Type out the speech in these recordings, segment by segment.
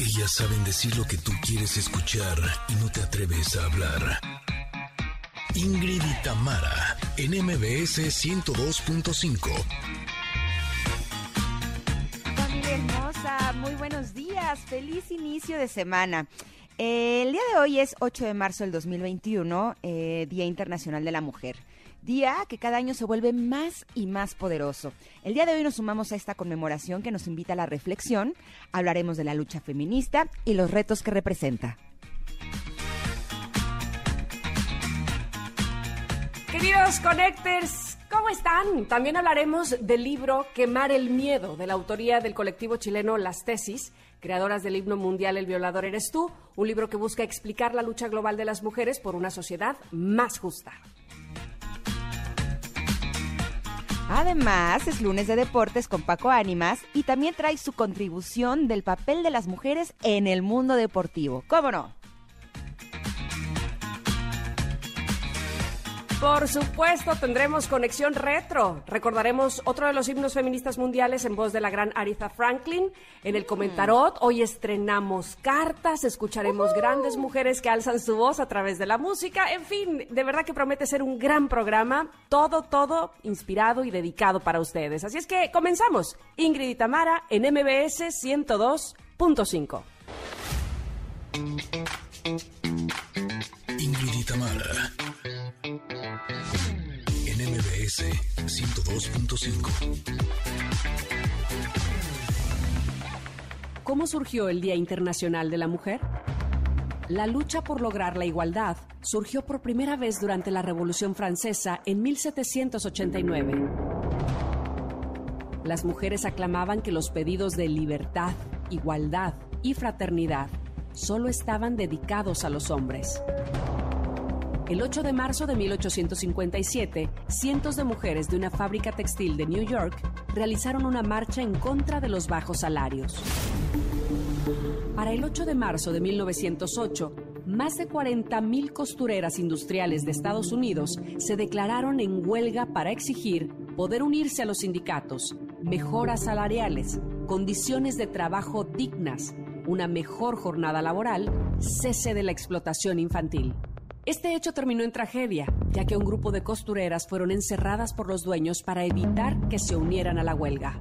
Ellas saben decir lo que tú quieres escuchar y no te atreves a hablar. Ingrid y Tamara, en MBS 102.5. Familia hermosa, muy buenos días, feliz inicio de semana. Eh, el día de hoy es 8 de marzo del 2021, eh, Día Internacional de la Mujer día que cada año se vuelve más y más poderoso. El día de hoy nos sumamos a esta conmemoración que nos invita a la reflexión, hablaremos de la lucha feminista y los retos que representa. Queridos Connectors, ¿cómo están? También hablaremos del libro Quemar el Miedo, de la autoría del colectivo chileno Las Tesis, creadoras del himno mundial El Violador Eres Tú, un libro que busca explicar la lucha global de las mujeres por una sociedad más justa. Además, es lunes de deportes con Paco Ánimas y también trae su contribución del papel de las mujeres en el mundo deportivo. ¿Cómo no? Por supuesto, tendremos conexión retro. Recordaremos otro de los himnos feministas mundiales en voz de la gran Aretha Franklin. En el comentarot, hoy estrenamos cartas, escucharemos grandes mujeres que alzan su voz a través de la música. En fin, de verdad que promete ser un gran programa. Todo, todo inspirado y dedicado para ustedes. Así es que comenzamos. Ingrid y Tamara en MBS 102.5. Ingrid y en MBS 102.5. ¿Cómo surgió el Día Internacional de la Mujer? La lucha por lograr la igualdad surgió por primera vez durante la Revolución Francesa en 1789. Las mujeres aclamaban que los pedidos de libertad, igualdad y fraternidad solo estaban dedicados a los hombres. El 8 de marzo de 1857, cientos de mujeres de una fábrica textil de New York realizaron una marcha en contra de los bajos salarios. Para el 8 de marzo de 1908, más de 40.000 costureras industriales de Estados Unidos se declararon en huelga para exigir poder unirse a los sindicatos, mejoras salariales, condiciones de trabajo dignas, una mejor jornada laboral, cese de la explotación infantil. Este hecho terminó en tragedia, ya que un grupo de costureras fueron encerradas por los dueños para evitar que se unieran a la huelga.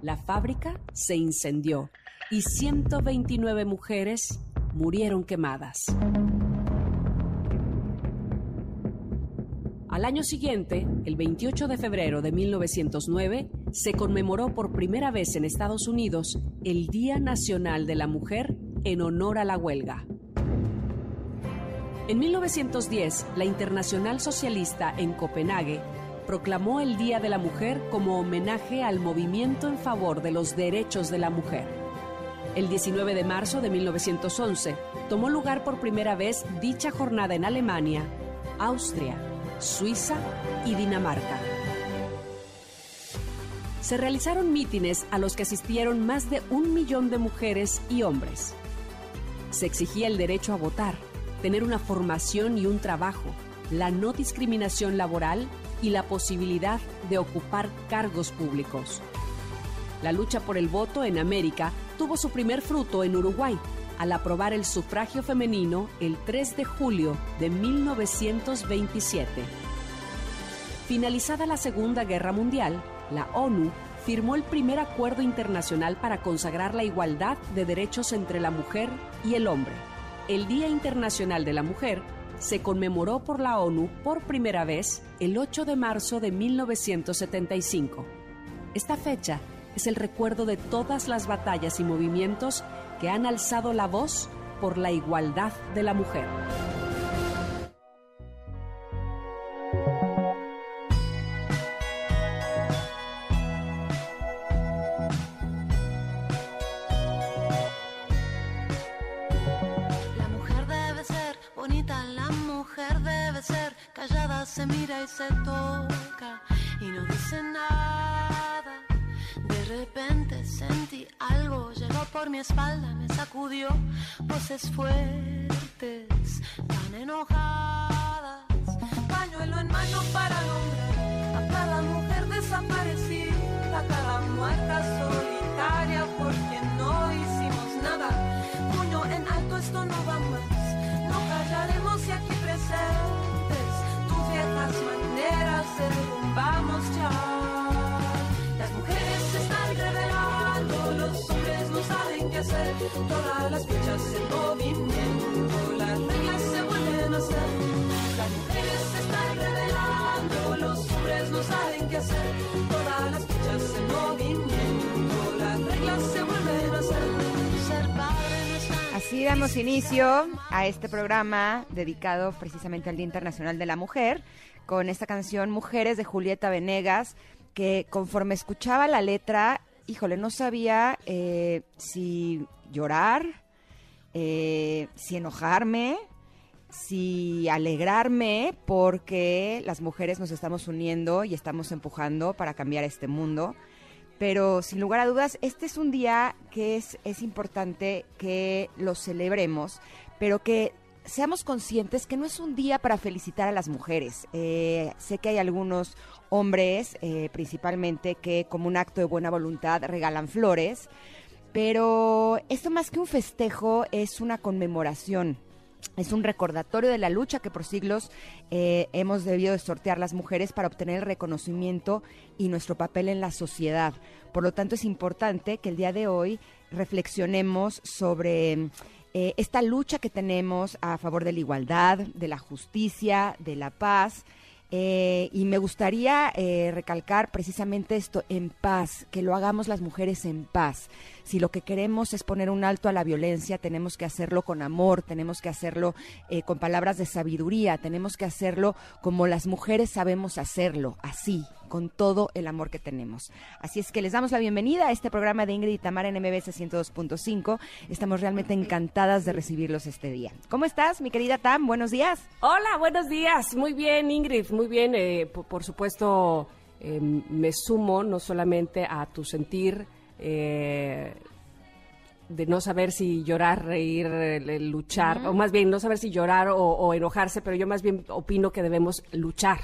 La fábrica se incendió y 129 mujeres murieron quemadas. Al año siguiente, el 28 de febrero de 1909, se conmemoró por primera vez en Estados Unidos el Día Nacional de la Mujer en honor a la huelga. En 1910, la Internacional Socialista en Copenhague proclamó el Día de la Mujer como homenaje al movimiento en favor de los derechos de la mujer. El 19 de marzo de 1911 tomó lugar por primera vez dicha jornada en Alemania, Austria, Suiza y Dinamarca. Se realizaron mítines a los que asistieron más de un millón de mujeres y hombres. Se exigía el derecho a votar tener una formación y un trabajo, la no discriminación laboral y la posibilidad de ocupar cargos públicos. La lucha por el voto en América tuvo su primer fruto en Uruguay, al aprobar el sufragio femenino el 3 de julio de 1927. Finalizada la Segunda Guerra Mundial, la ONU firmó el primer acuerdo internacional para consagrar la igualdad de derechos entre la mujer y el hombre el Día Internacional de la Mujer se conmemoró por la ONU por primera vez el 8 de marzo de 1975. Esta fecha es el recuerdo de todas las batallas y movimientos que han alzado la voz por la igualdad de la mujer. se mira y se toca y no dice nada. De repente sentí algo, llegó por mi espalda, me sacudió voces fuertes, tan enojadas. Pañuelo en mano para el hombre, a cada mujer desaparecida, a cada muerta solitaria porque no hicimos nada. Puño en alto, esto no va más, no callaremos y aquí presentes tus viejas maneras derrumbamos ya. Las mujeres hacer. Todas las fichas en movimiento, las reglas se vuelven a hacer. Las mujeres se están revelando, los hombres no saben qué hacer. Todas las fichas en movimiento, las reglas se vuelven a hacer. Así damos inicio a este programa dedicado precisamente al Día Internacional de la Mujer, con esta canción Mujeres de Julieta Venegas, que conforme escuchaba la letra, híjole, no sabía eh, si llorar, eh, si enojarme, si alegrarme, porque las mujeres nos estamos uniendo y estamos empujando para cambiar este mundo. Pero sin lugar a dudas, este es un día que es, es importante que lo celebremos, pero que seamos conscientes que no es un día para felicitar a las mujeres. Eh, sé que hay algunos hombres, eh, principalmente, que como un acto de buena voluntad regalan flores, pero esto más que un festejo es una conmemoración. Es un recordatorio de la lucha que por siglos eh, hemos debido de sortear las mujeres para obtener el reconocimiento y nuestro papel en la sociedad. Por lo tanto, es importante que el día de hoy reflexionemos sobre eh, esta lucha que tenemos a favor de la igualdad, de la justicia, de la paz. Eh, y me gustaría eh, recalcar precisamente esto, en paz, que lo hagamos las mujeres en paz. Si lo que queremos es poner un alto a la violencia, tenemos que hacerlo con amor, tenemos que hacerlo eh, con palabras de sabiduría, tenemos que hacerlo como las mujeres sabemos hacerlo, así, con todo el amor que tenemos. Así es que les damos la bienvenida a este programa de Ingrid y Tamara en MBS 102.5. Estamos realmente encantadas de recibirlos este día. ¿Cómo estás, mi querida Tam? Buenos días. Hola, buenos días. Muy bien, Ingrid, muy bien. Eh, por, por, supuesto, eh, me sumo no solamente a tu sentir eh, de no saber si llorar, reír, luchar, uh -huh. o más bien no saber si llorar o, o, enojarse, pero yo más bien opino que debemos luchar.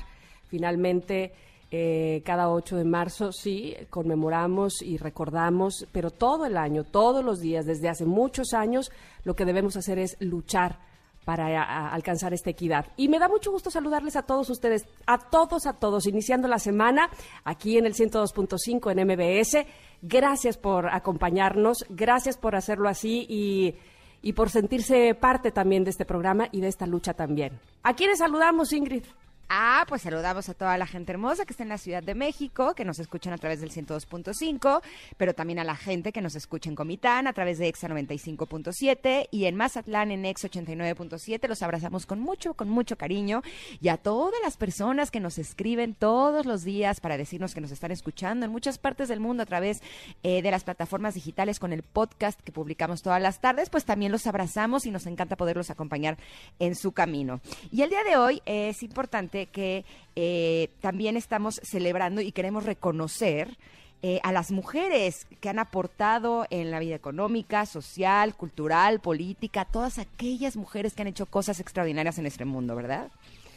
Finalmente, eh, cada 8 de marzo sí conmemoramos y recordamos, pero todo el año, todos los días, desde hace muchos años, lo que debemos hacer es luchar para alcanzar esta equidad. Y me da mucho gusto saludarles a todos ustedes, a todos, a todos, iniciando la semana aquí en el 102.5 en MBS. Gracias por acompañarnos, gracias por hacerlo así y, y por sentirse parte también de este programa y de esta lucha también. ¿A quiénes saludamos, Ingrid? Ah, pues saludamos a toda la gente hermosa que está en la Ciudad de México, que nos escuchan a través del 102.5, pero también a la gente que nos escucha en Comitán a través de EXA 95.7 y en Mazatlán en EXA 89.7. Los abrazamos con mucho, con mucho cariño y a todas las personas que nos escriben todos los días para decirnos que nos están escuchando en muchas partes del mundo a través eh, de las plataformas digitales con el podcast que publicamos todas las tardes, pues también los abrazamos y nos encanta poderlos acompañar en su camino. Y el día de hoy es importante que eh, también estamos celebrando y queremos reconocer eh, a las mujeres que han aportado en la vida económica, social, cultural, política, todas aquellas mujeres que han hecho cosas extraordinarias en este mundo, ¿verdad?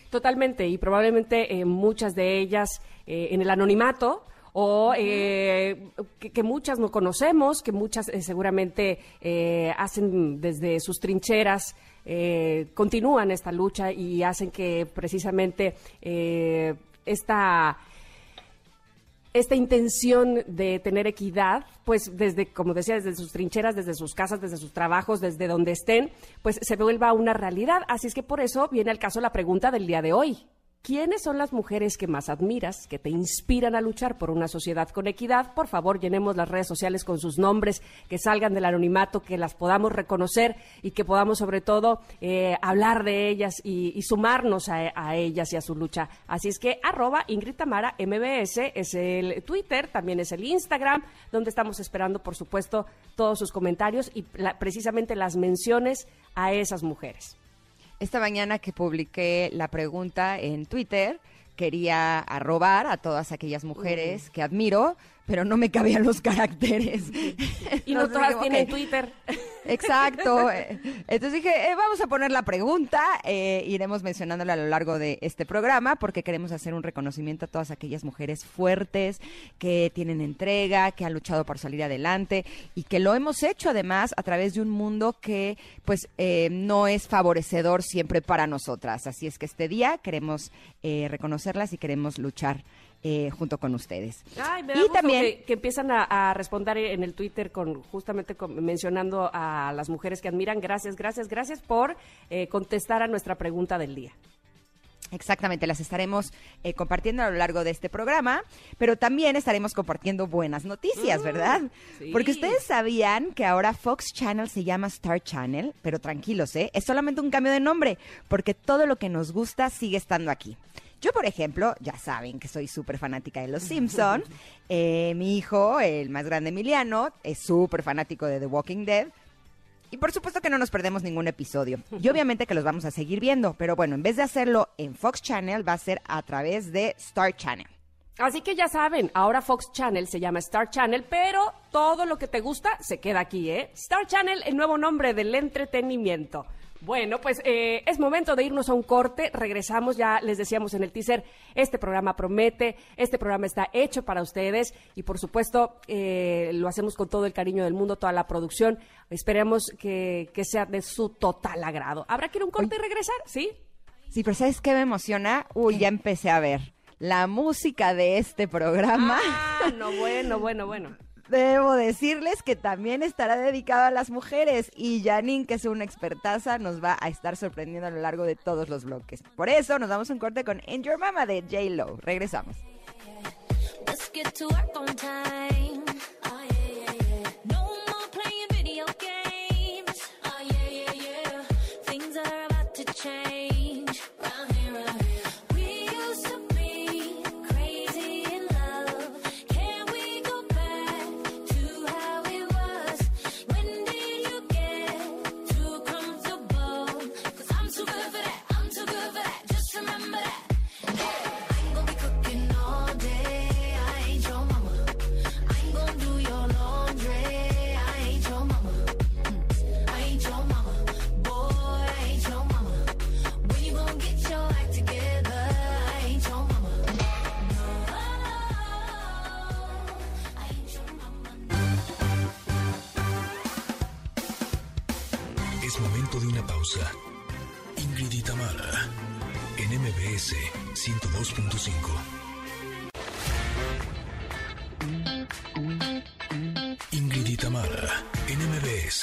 Totalmente, y probablemente eh, muchas de ellas en el anonimato, o eh, que, que, muchas no conocemos, que muchas eh, seguramente eh, hacen desde sus trincheras, continúan esta lucha y hacen que precisamente esta esta intención de tener equidad, pues desde, como decía, desde sus trincheras, desde sus casas, desde sus trabajos, desde donde estén, pues se vuelva una realidad. Así es que por eso viene al caso la pregunta del día de hoy. ¿Quiénes son las mujeres que más admiras, que te inspiran a luchar por una sociedad con equidad? Por favor, llenemos las redes sociales con sus nombres, que salgan del anonimato, que las podamos reconocer y que podamos sobre todo eh, hablar de ellas y, sumarnos a, a, ellas y a su lucha. Así es que arroba Ingrid Tamara MBS es el Twitter, también es el Instagram, donde estamos esperando, por supuesto, todos sus comentarios y la, precisamente las menciones a esas mujeres. Esta mañana que publiqué la pregunta en Twitter, quería arrobar a todas aquellas mujeres que admiro, pero no me cabían los caracteres. Y no, no todas tienen. Twitter. Exacto. Entonces dije, eh, vamos a poner la pregunta, eh, iremos mencionándola a lo largo de este programa, porque queremos hacer un reconocimiento a todas aquellas mujeres fuertes, que tienen entrega, que han luchado por salir adelante y que lo hemos hecho además a través de un mundo que pues eh, no es favorecedor siempre para nosotras. Así es que este día queremos reconocerlas y queremos luchar eh, junto con ustedes. Ay, me da y gusto también, que, que empiezan a, a responder en el Twitter con justamente con- mencionando a las mujeres que admiran. Gracias, gracias, gracias por eh, contestar a nuestra pregunta del día. Exactamente, las estaremos eh, compartiendo a lo largo de este programa, pero también estaremos compartiendo buenas noticias, ¿verdad? sí. Porque ustedes sabían que ahora Fox Channel se llama Star Channel, pero tranquilos, ¿eh? Es solamente un cambio de nombre, porque todo lo que nos gusta sigue estando aquí. Yo, por ejemplo, ya saben que soy súper fanática de Los Simpson. Eh, mi hijo, el más grande Emiliano, es súper fanático de The Walking Dead. Y por supuesto que no nos perdemos ningún episodio. Y obviamente que los vamos a seguir viendo. Pero bueno, en vez de hacerlo en Fox Channel, va a ser a través de Star Channel. Así que ya saben, ahora Fox Channel se llama Star Channel, pero todo lo que te gusta se queda aquí, ¿eh? Star Channel, el nuevo nombre del entretenimiento. Bueno, pues eh, es momento de irnos a un corte. Regresamos, ya les decíamos en el teaser, este programa promete, este programa está hecho para ustedes y por supuesto eh, lo hacemos con todo el cariño del mundo, toda la producción. Esperemos que, que sea de su total agrado. ¿Habrá que ir a un corte y regresar? ¿Sí? Sí, pero ¿sabes qué me emociona? Uy, ya empecé a ver. La música de este programa, Ah, no, bueno, bueno, bueno. Debo decirles que también estará dedicado a las mujeres. Y Janine, que es una expertaza, nos va a estar sorprendiendo a lo largo de todos los bloques. Por eso nos damos un corte con In Your Mama de J-Lo. Regresamos. Let's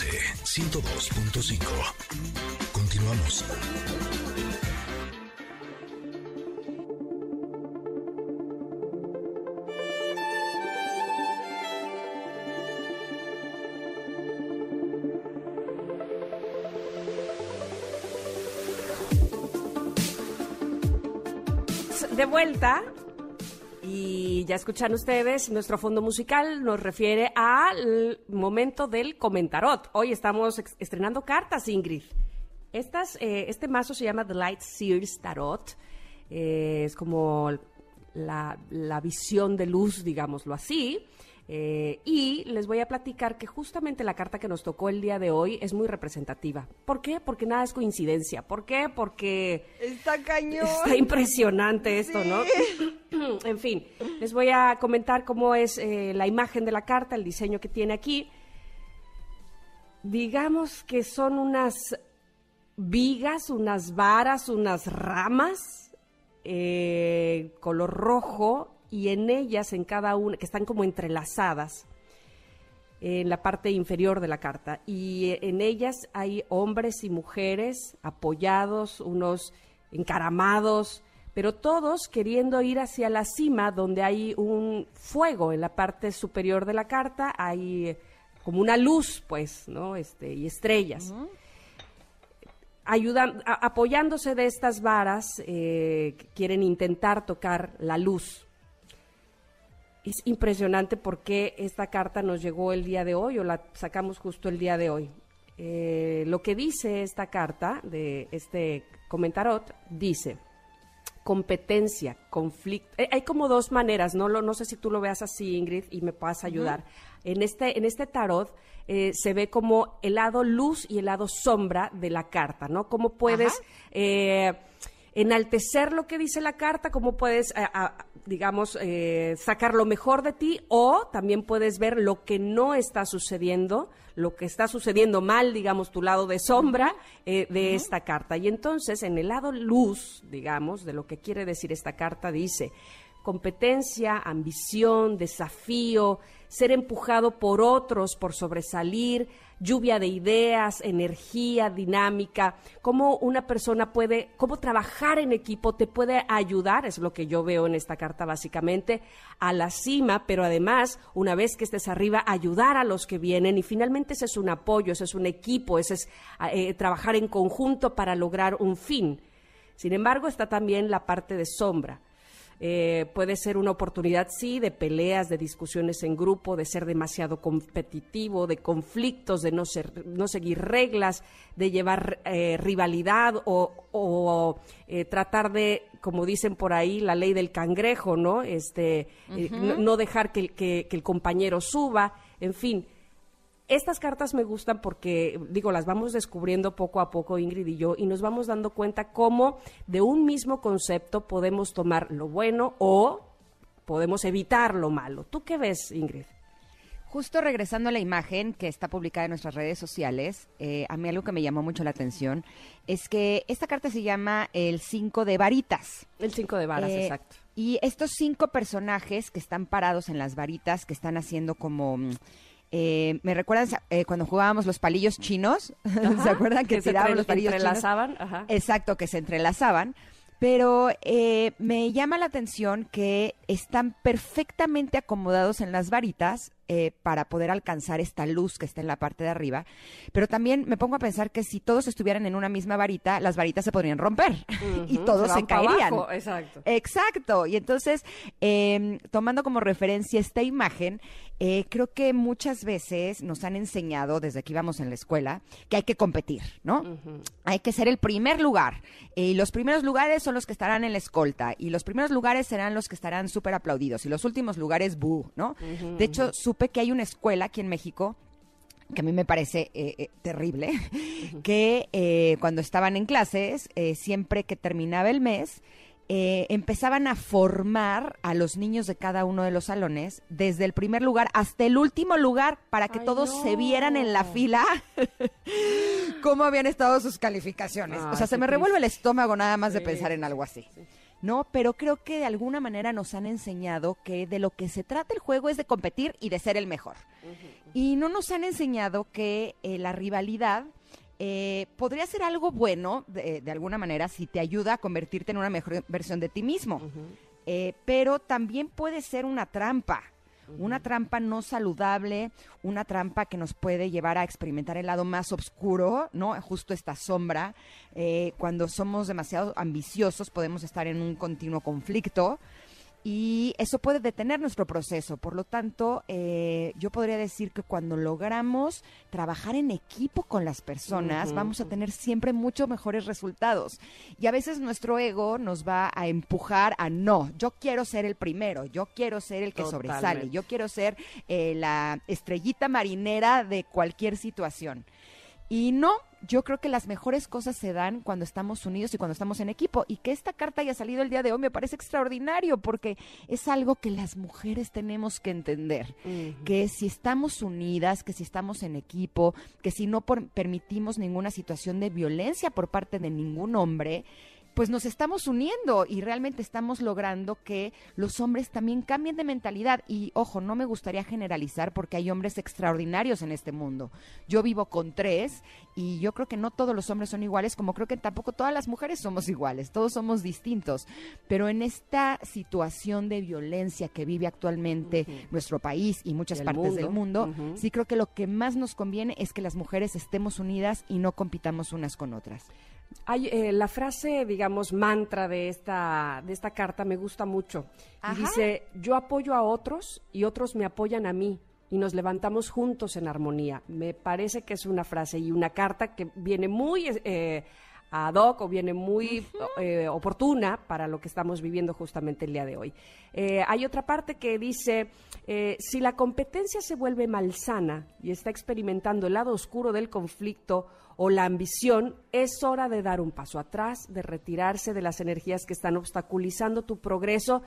MBS 102.5. Continuamos. de vuelta y ya escuchan ustedes, nuestro fondo musical nos refiere al momento del comentarot. Hoy estamos estrenando cartas, Ingrid. Eh, este mazo se llama The Light Sears Tarot. Eh, es como la visión de luz, digámoslo así. Eh, y les voy a platicar que justamente la carta que nos tocó el día de hoy es muy representativa. ¿Por qué? Porque nada es coincidencia. ¿Por qué? Porque Está cañón. Está impresionante esto, ¿no? en fin, les voy a comentar cómo es eh, la imagen de la carta, el diseño que tiene aquí. Digamos que son unas vigas, unas varas, unas ramas, eh, color rojo, y en ellas, en cada una, que están como entrelazadas, en la parte inferior de la carta. Y en ellas hay hombres y mujeres apoyados, unos encaramados, pero todos queriendo ir hacia la cima donde hay un fuego en la parte superior de la carta, hay como una luz, pues, ¿no? Este, y estrellas. Ayudan, a- apoyándose de estas varas, eh, que quieren intentar tocar la luz. Es impresionante porque esta carta nos llegó el día de hoy o la sacamos justo el día de hoy. Eh, lo que dice esta carta de este comentarot dice competencia, conflicto. Eh, hay como dos maneras, no lo, no sé si tú lo veas así, Ingrid, y me puedas ayudar. En este en este tarot eh, se ve como el lado luz y el lado sombra de la carta, ¿no? Cómo puedes eh, enaltecer lo que dice la carta, cómo puedes, eh, a- digamos, eh, sacar lo mejor de ti o también puedes ver lo que no está sucediendo, lo que está sucediendo mal, digamos, tu lado de sombra eh, de esta carta. Y entonces, en el lado luz, digamos, de lo que quiere decir esta carta, dice, competencia, ambición, desafío, ser empujado por otros, por sobresalir, lluvia de ideas, energía, dinámica, cómo una persona puede, cómo trabajar en equipo te puede ayudar, es lo que yo veo en esta carta básicamente, a la cima, pero además, una vez que estés arriba, ayudar a los que vienen y finalmente ese es un apoyo, ese es un equipo, ese es eh, trabajar en conjunto para lograr un fin. Sin embargo, está también la parte de sombra eh, puede ser una oportunidad, sí, de peleas, de discusiones en grupo, de ser demasiado competitivo, de conflictos, de no, ser, no seguir reglas, de llevar eh, rivalidad o, eh, tratar de, como dicen por ahí, la ley del cangrejo, ¿no? Este, no, dejar que, que el compañero suba, en fin estas cartas me gustan porque, digo, las vamos descubriendo poco a poco, Ingrid y yo, y nos vamos dando cuenta cómo de un mismo concepto podemos tomar lo bueno o podemos evitar lo malo. ¿Tú qué ves, Ingrid? Justo regresando a la imagen que está publicada en nuestras redes sociales, eh, a mí algo que me llamó mucho la atención es que esta carta se llama el 5 de varitas. El 5 de varas, Eh, exacto. Y estos cinco personajes que están parados en las varitas, que están haciendo como... eh, me recuerdan eh, cuando jugábamos los palillos chinos, ¿se acuerdan que, entre- los palillos chinos? entrelazaban? Ajá. Exacto, que se entrelazaban. Pero eh, me llama la atención que están perfectamente acomodados en las varitas eh, para poder alcanzar esta luz que está en la parte de arriba. Pero también me pongo a pensar que si todos estuvieran en una misma varita, las varitas se podrían romper y todos se, caerían. abajo, Exacto. Exacto. Y entonces, eh, tomando como referencia esta imagen, eh, creo que muchas veces nos han enseñado, desde que íbamos en la escuela, que hay que competir, ¿no? Hay que ser el primer lugar. Y los primeros lugares son los que estarán en la escolta. Y los primeros lugares serán los que estarán súper aplaudidos. Y los últimos lugares, bu, ¿no? De hecho, supe que hay una escuela aquí en México que a mí me parece eh, eh, terrible, que eh, cuando estaban en clases, eh, siempre que terminaba el mes, empezaban a formar a los niños de cada uno de los salones, desde el primer lugar hasta el último lugar, para que Ay, todos no. se vieran en la fila cómo habían estado sus calificaciones. o sea, se me revuelve el estómago nada más de Sí, pensar en algo así. No, pero creo que de alguna manera nos han enseñado que de lo que se trata el juego es de competir y de ser el mejor. Y no nos han enseñado que eh, la rivalidad eh, podría ser algo bueno, de, de alguna manera, si te ayuda a convertirte en una mejor versión de ti mismo. Eh, pero también puede ser una trampa. Una trampa no saludable, una trampa que nos puede llevar a experimentar el lado más oscuro, ¿no? Justo esta sombra. Eh, cuando somos demasiado ambiciosos podemos estar en un continuo conflicto y eso puede detener nuestro proceso. Por lo tanto, eh, yo podría decir que cuando logramos trabajar en equipo con las personas, vamos a tener siempre mucho mejores resultados. Y a veces nuestro ego nos va a empujar a no, yo quiero ser el primero, yo quiero ser el que sobresale, yo quiero ser eh, la estrellita marinera de cualquier situación. Y no, yo creo que las mejores cosas se dan cuando estamos unidos y cuando estamos en equipo. Y que esta carta haya salido el día de hoy me parece extraordinario porque es algo que las mujeres tenemos que entender. Que si estamos unidas, que si estamos en equipo, que si no por- permitimos ninguna situación de violencia por parte de ningún hombre, pues nos estamos uniendo y realmente estamos logrando que los hombres también cambien de mentalidad. Y ojo, no me gustaría generalizar porque hay hombres extraordinarios en este mundo. Yo vivo con tres y yo creo que no todos los hombres son iguales, como creo que tampoco todas las mujeres somos iguales, todos somos distintos. Pero en esta situación de violencia que vive actualmente nuestro país y muchas partes del mundo, sí creo que lo que más nos conviene es que las mujeres estemos unidas y no compitamos unas con otras. Hay, eh, la frase, digamos, mantra de esta, de esta carta me gusta mucho. Y dice, yo apoyo a otros y otros me apoyan a mí y nos levantamos juntos en armonía. Me parece que es una frase y una carta que viene muy eh, ad hoc o viene muy eh, oportuna para lo que estamos viviendo justamente el día de hoy. Eh, hay otra parte que dice, eh, si la competencia se vuelve malsana y está experimentando el lado oscuro del conflicto o la ambición, es hora de dar un paso atrás, de retirarse de las energías que están obstaculizando tu progreso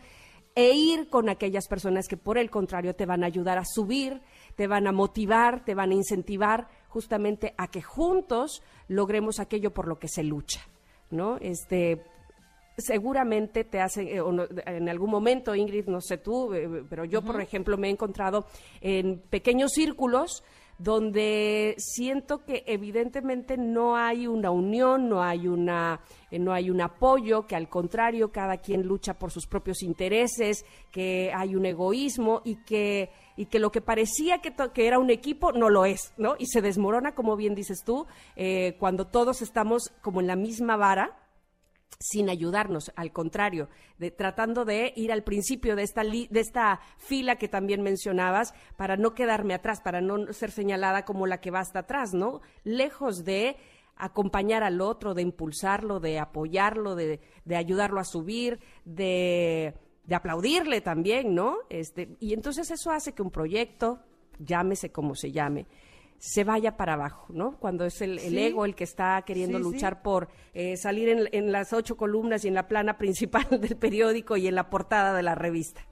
e ir con aquellas personas que por el contrario te van a ayudar a subir, te van a motivar, te van a incentivar justamente a que juntos logremos aquello por lo que se lucha, ¿no? Este seguramente te hace, eh, o no- en algún momento, Ingrid, no sé tú, eh, pero yo, por ejemplo, me he encontrado en pequeños círculos donde siento que evidentemente no hay una unión, no hay una eh, no hay un apoyo, que al contrario cada quien lucha por sus propios intereses, que hay un egoísmo y que y que lo que parecía que, era un equipo no lo es, ¿no? Y se desmorona, como bien dices tú, eh, cuando todos estamos como en la misma vara sin ayudarnos, al contrario, de, tratando de ir al principio de esta, de esta fila que también mencionabas, para no quedarme atrás, para no ser señalada como la que va hasta atrás, ¿no? Lejos de acompañar al otro, de impulsarlo, de apoyarlo, de, de ayudarlo a subir, de, de aplaudirle también, ¿no? Este, y entonces eso hace que un proyecto, llámese como se llame, se vaya para abajo, ¿no? Cuando es el, el ego el que está queriendo Sí, sí. luchar por eh, salir en, en las ocho columnas y en la plana principal del periódico y en la portada de la revista.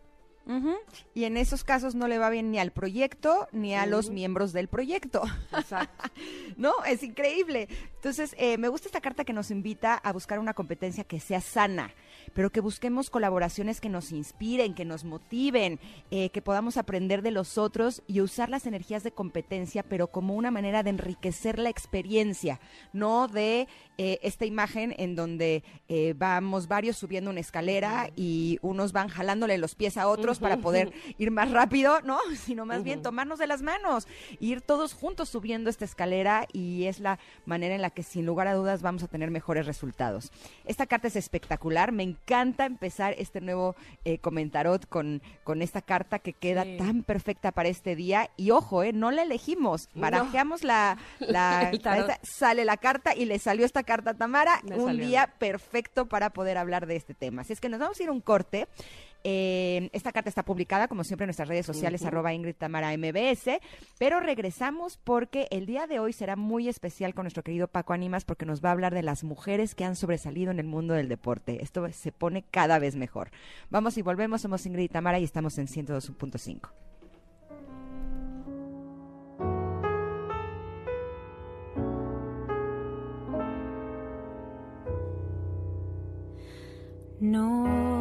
Y en esos casos no le va bien ni al proyecto ni a los miembros del proyecto. Exacto. no, es increíble. Entonces, eh, me gusta esta carta que nos invita a buscar una competencia que sea sana, pero que busquemos colaboraciones que nos inspiren, que nos motiven, eh, que podamos aprender de los otros y usar las energías de competencia, pero como una manera de enriquecer la experiencia, no de eh, esta imagen en donde eh, vamos varios subiendo una escalera y unos van jalándole los pies a otros para poder ir más rápido, ¿no? Sino más bien tomarnos de las manos, ir todos juntos subiendo esta escalera y es la manera en la que sin lugar a dudas vamos a tener mejores resultados. Esta carta es espectacular, me encanta empezar este nuevo eh, comentarot con, con esta carta que queda Sí. tan perfecta para este día y ojo, eh, no la elegimos, No. barajeamos la, la esta- sale la carta y le salió esta carta a Tamara, Me un salió. día perfecto para poder hablar de este tema. Así es que nos vamos a ir a un corte. Eh, esta carta está publicada, como siempre, en nuestras redes sociales, arroba Ingrid Tamara MBS, pero regresamos porque el día de hoy será muy especial con nuestro querido Paco Animas porque nos va a hablar de las mujeres que han sobresalido en el mundo del deporte. Esto se pone cada vez mejor. Vamos y volvemos, somos Ingrid y Tamara y estamos en 102.5. No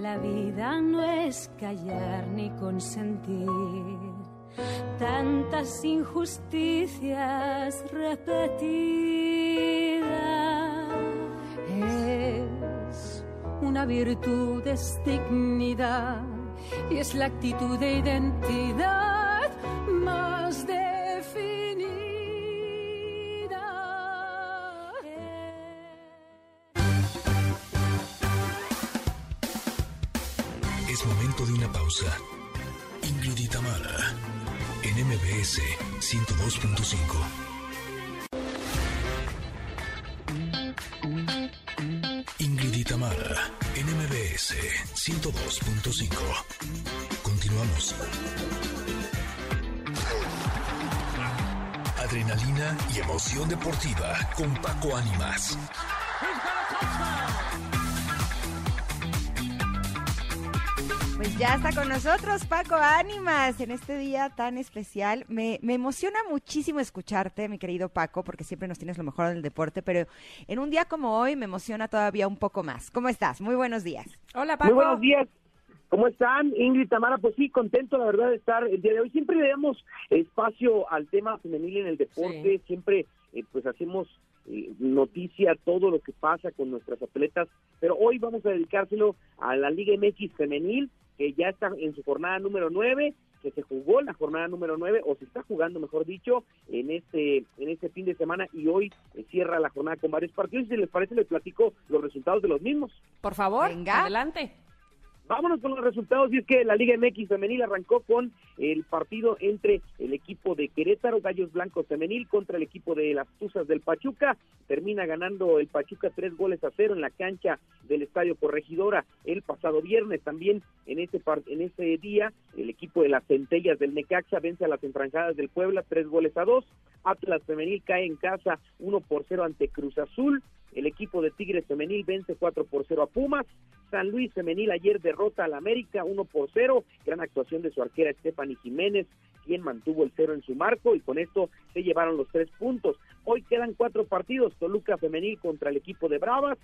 La vida no es callar ni consentir tantas injusticias repetidas. Es una virtud, es dignidad y es la actitud de identidad pausa. Ingrid en MBS 102.5. Ingrid en MBS 102.5. Continuamos. Adrenalina y emoción deportiva con Paco Ánimas. Ya está con nosotros Paco Ánimas en este día tan especial. Me, me emociona muchísimo escucharte, mi querido Paco, porque siempre nos tienes lo mejor del deporte, pero en un día como hoy me emociona todavía un poco más. ¿Cómo estás? Muy buenos días. Hola, Paco. Muy buenos días. ¿Cómo están, Ingrid Tamara? Pues sí, contento la verdad de estar el día de hoy. Siempre le damos espacio al tema femenil en el deporte, siempre eh, pues hacemos eh, noticia todo lo que pasa con nuestras atletas, pero hoy vamos a dedicárselo a la Liga MX femenil, que ya está en su jornada número 9, que se jugó la jornada número 9, o se está jugando, mejor dicho, en este, en este fin de semana, y hoy eh, cierra la jornada con varios partidos. Si les parece, les platico los resultados de los mismos. Por favor, Venga. adelante. Vámonos con los resultados y es que la Liga MX femenil arrancó con el partido entre el equipo de Querétaro, Gallos Blancos femenil contra el equipo de las Tuzas del Pachuca. Termina ganando el Pachuca tres goles a cero en la cancha del Estadio Corregidora el pasado viernes. También en ese en ese día el equipo de las Centellas del Necaxa vence a las Enfranjadas del Puebla tres goles a dos. Atlas femenil cae en casa uno por cero ante Cruz Azul. El equipo de Tigres femenil vence 4 por 0 a Pumas. San Luis femenil ayer derrota al América 1 por 0. Gran actuación de su arquera Stephanie Jiménez, quien mantuvo el cero en su marco y con esto se llevaron los tres puntos. Hoy quedan cuatro partidos. Toluca femenil contra el equipo de Bravas,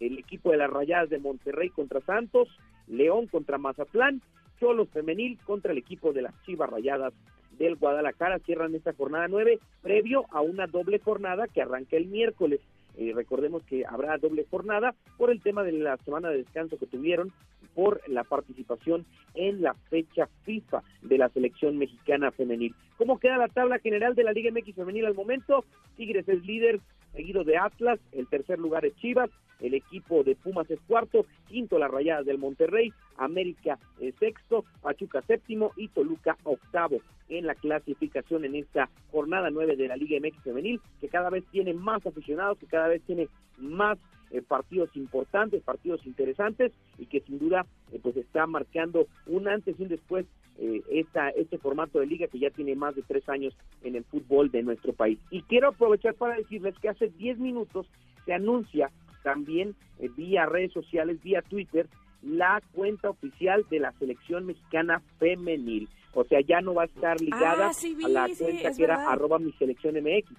el equipo de las Rayadas de Monterrey contra Santos, León contra Mazatlán, Cholos femenil contra el equipo de las Chivas Rayadas del Guadalajara. Cierran esta jornada nueve previo a una doble jornada que arranca el miércoles. Eh, recordemos que habrá doble jornada por el tema de la semana de descanso que tuvieron por la participación en la fecha FIFA de la selección mexicana femenil. ¿Cómo queda la tabla general de la Liga MX femenil al momento? Tigres es líder, seguido de Atlas, el tercer lugar es Chivas, el equipo de Pumas es cuarto, quinto las Rayadas del Monterrey, América es sexto, Pachuca séptimo y Toluca octavo en la clasificación en esta jornada nueve de la Liga MX femenil, que cada vez tiene más aficionados, que cada vez tiene más eh, partidos importantes, partidos interesantes y que sin duda eh, pues está marcando un antes y un después eh, esta, este formato de liga que ya tiene más de tres años en el fútbol de nuestro país. Y quiero aprovechar para decirles que hace 10 minutos se anuncia también eh, vía redes sociales, vía Twitter, la cuenta oficial de la selección mexicana femenil. O sea, ya no va a estar ligada Ah, sí vi, a la sí, cuenta que era arroba mi selección MX.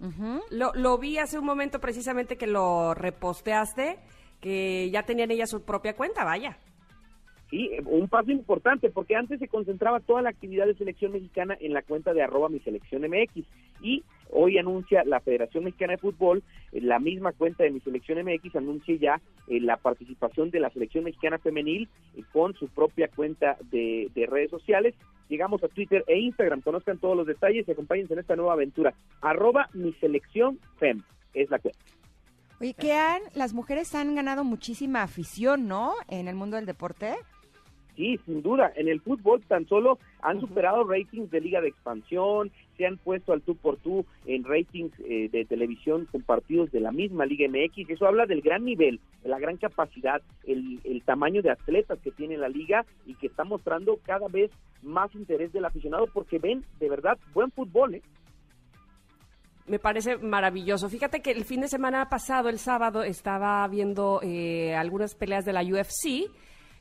Ujú. Lo, lo vi hace un momento precisamente que lo reposteaste, que ya tenían ella su propia cuenta, vaya. Sí, un paso importante, porque antes se concentraba toda la actividad de selección mexicana en la cuenta de arroba mi selección MX y hoy anuncia la Federación Mexicana de Fútbol, eh, la misma cuenta de mi selección MX anuncia ya eh, la participación de la selección mexicana femenil eh, con su propia cuenta de, de redes sociales. Llegamos a Twitter e Instagram, conozcan todos los detalles y acompáñense en esta nueva aventura. Arroba mi selección fem es la cuenta. Oye, que han, las mujeres han ganado muchísima afición, ¿no? En el mundo del deporte. Sí, sin duda. En el fútbol tan solo han superado ratings de liga de expansión, se han puesto al tú por tú en ratings eh, de televisión con partidos de la misma Liga MX. Eso habla del gran nivel, de la gran capacidad, el, el tamaño de atletas que tiene la liga y que está mostrando cada vez más interés del aficionado porque ven de verdad buen fútbol. ¿eh? Me parece maravilloso. Fíjate que el fin de semana pasado, el sábado, estaba viendo eh, algunas peleas de la UFC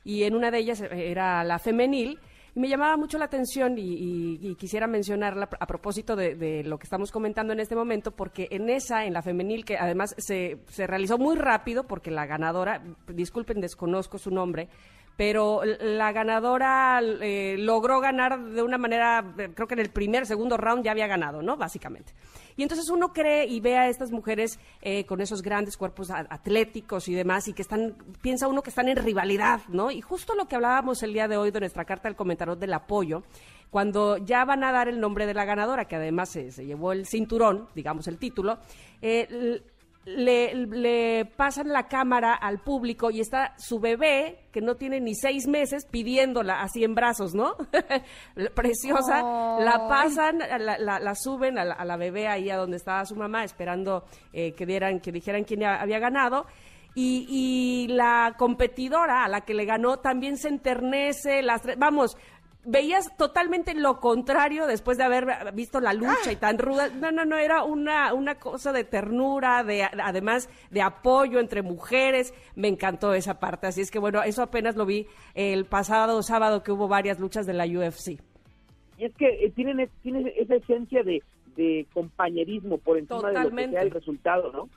y en una de ellas era la femenil. Y me llamaba mucho la atención y, y- y quisiera mencionarla a propósito de, de lo que estamos comentando en este momento, porque en esa, en la femenil, que además se, se realizó muy rápido, porque la ganadora, disculpen, desconozco su nombre, pero la ganadora eh, logró ganar de una manera, eh, creo que en el primer, segundo round ya había ganado, ¿no? Básicamente. Y entonces uno cree y ve a estas mujeres eh, con esos grandes cuerpos atléticos y demás, y que están, piensa uno que están en rivalidad, ¿no? Y justo lo que hablábamos el día de hoy de nuestra carta del comentador del apoyo, cuando ya van a dar el nombre de la ganadora, que además se, llevó el cinturón, digamos el título, eh, le, le pasan la cámara al público y está su bebé, que no tiene ni seis meses, pidiéndola así en brazos, ¿no? Preciosa. La pasan, la, la- la suben a la, a la bebé ahí a donde estaba su mamá, esperando eh, que, dieran, que dijeran quién había ganado. Y, y la competidora a la que le ganó también se enternece, las tres- vamos, veías totalmente lo contrario después de haber visto la lucha y tan ruda. No, no, no, era una, una cosa de ternura, de además de apoyo entre mujeres. Me encantó esa parte. Así es que bueno, eso apenas lo vi el pasado sábado que hubo varias luchas de la UFC. Y es que eh, tienen, tienen esa esencia de, de compañerismo por encima de lo que Totalmente. sea el resultado, ¿no?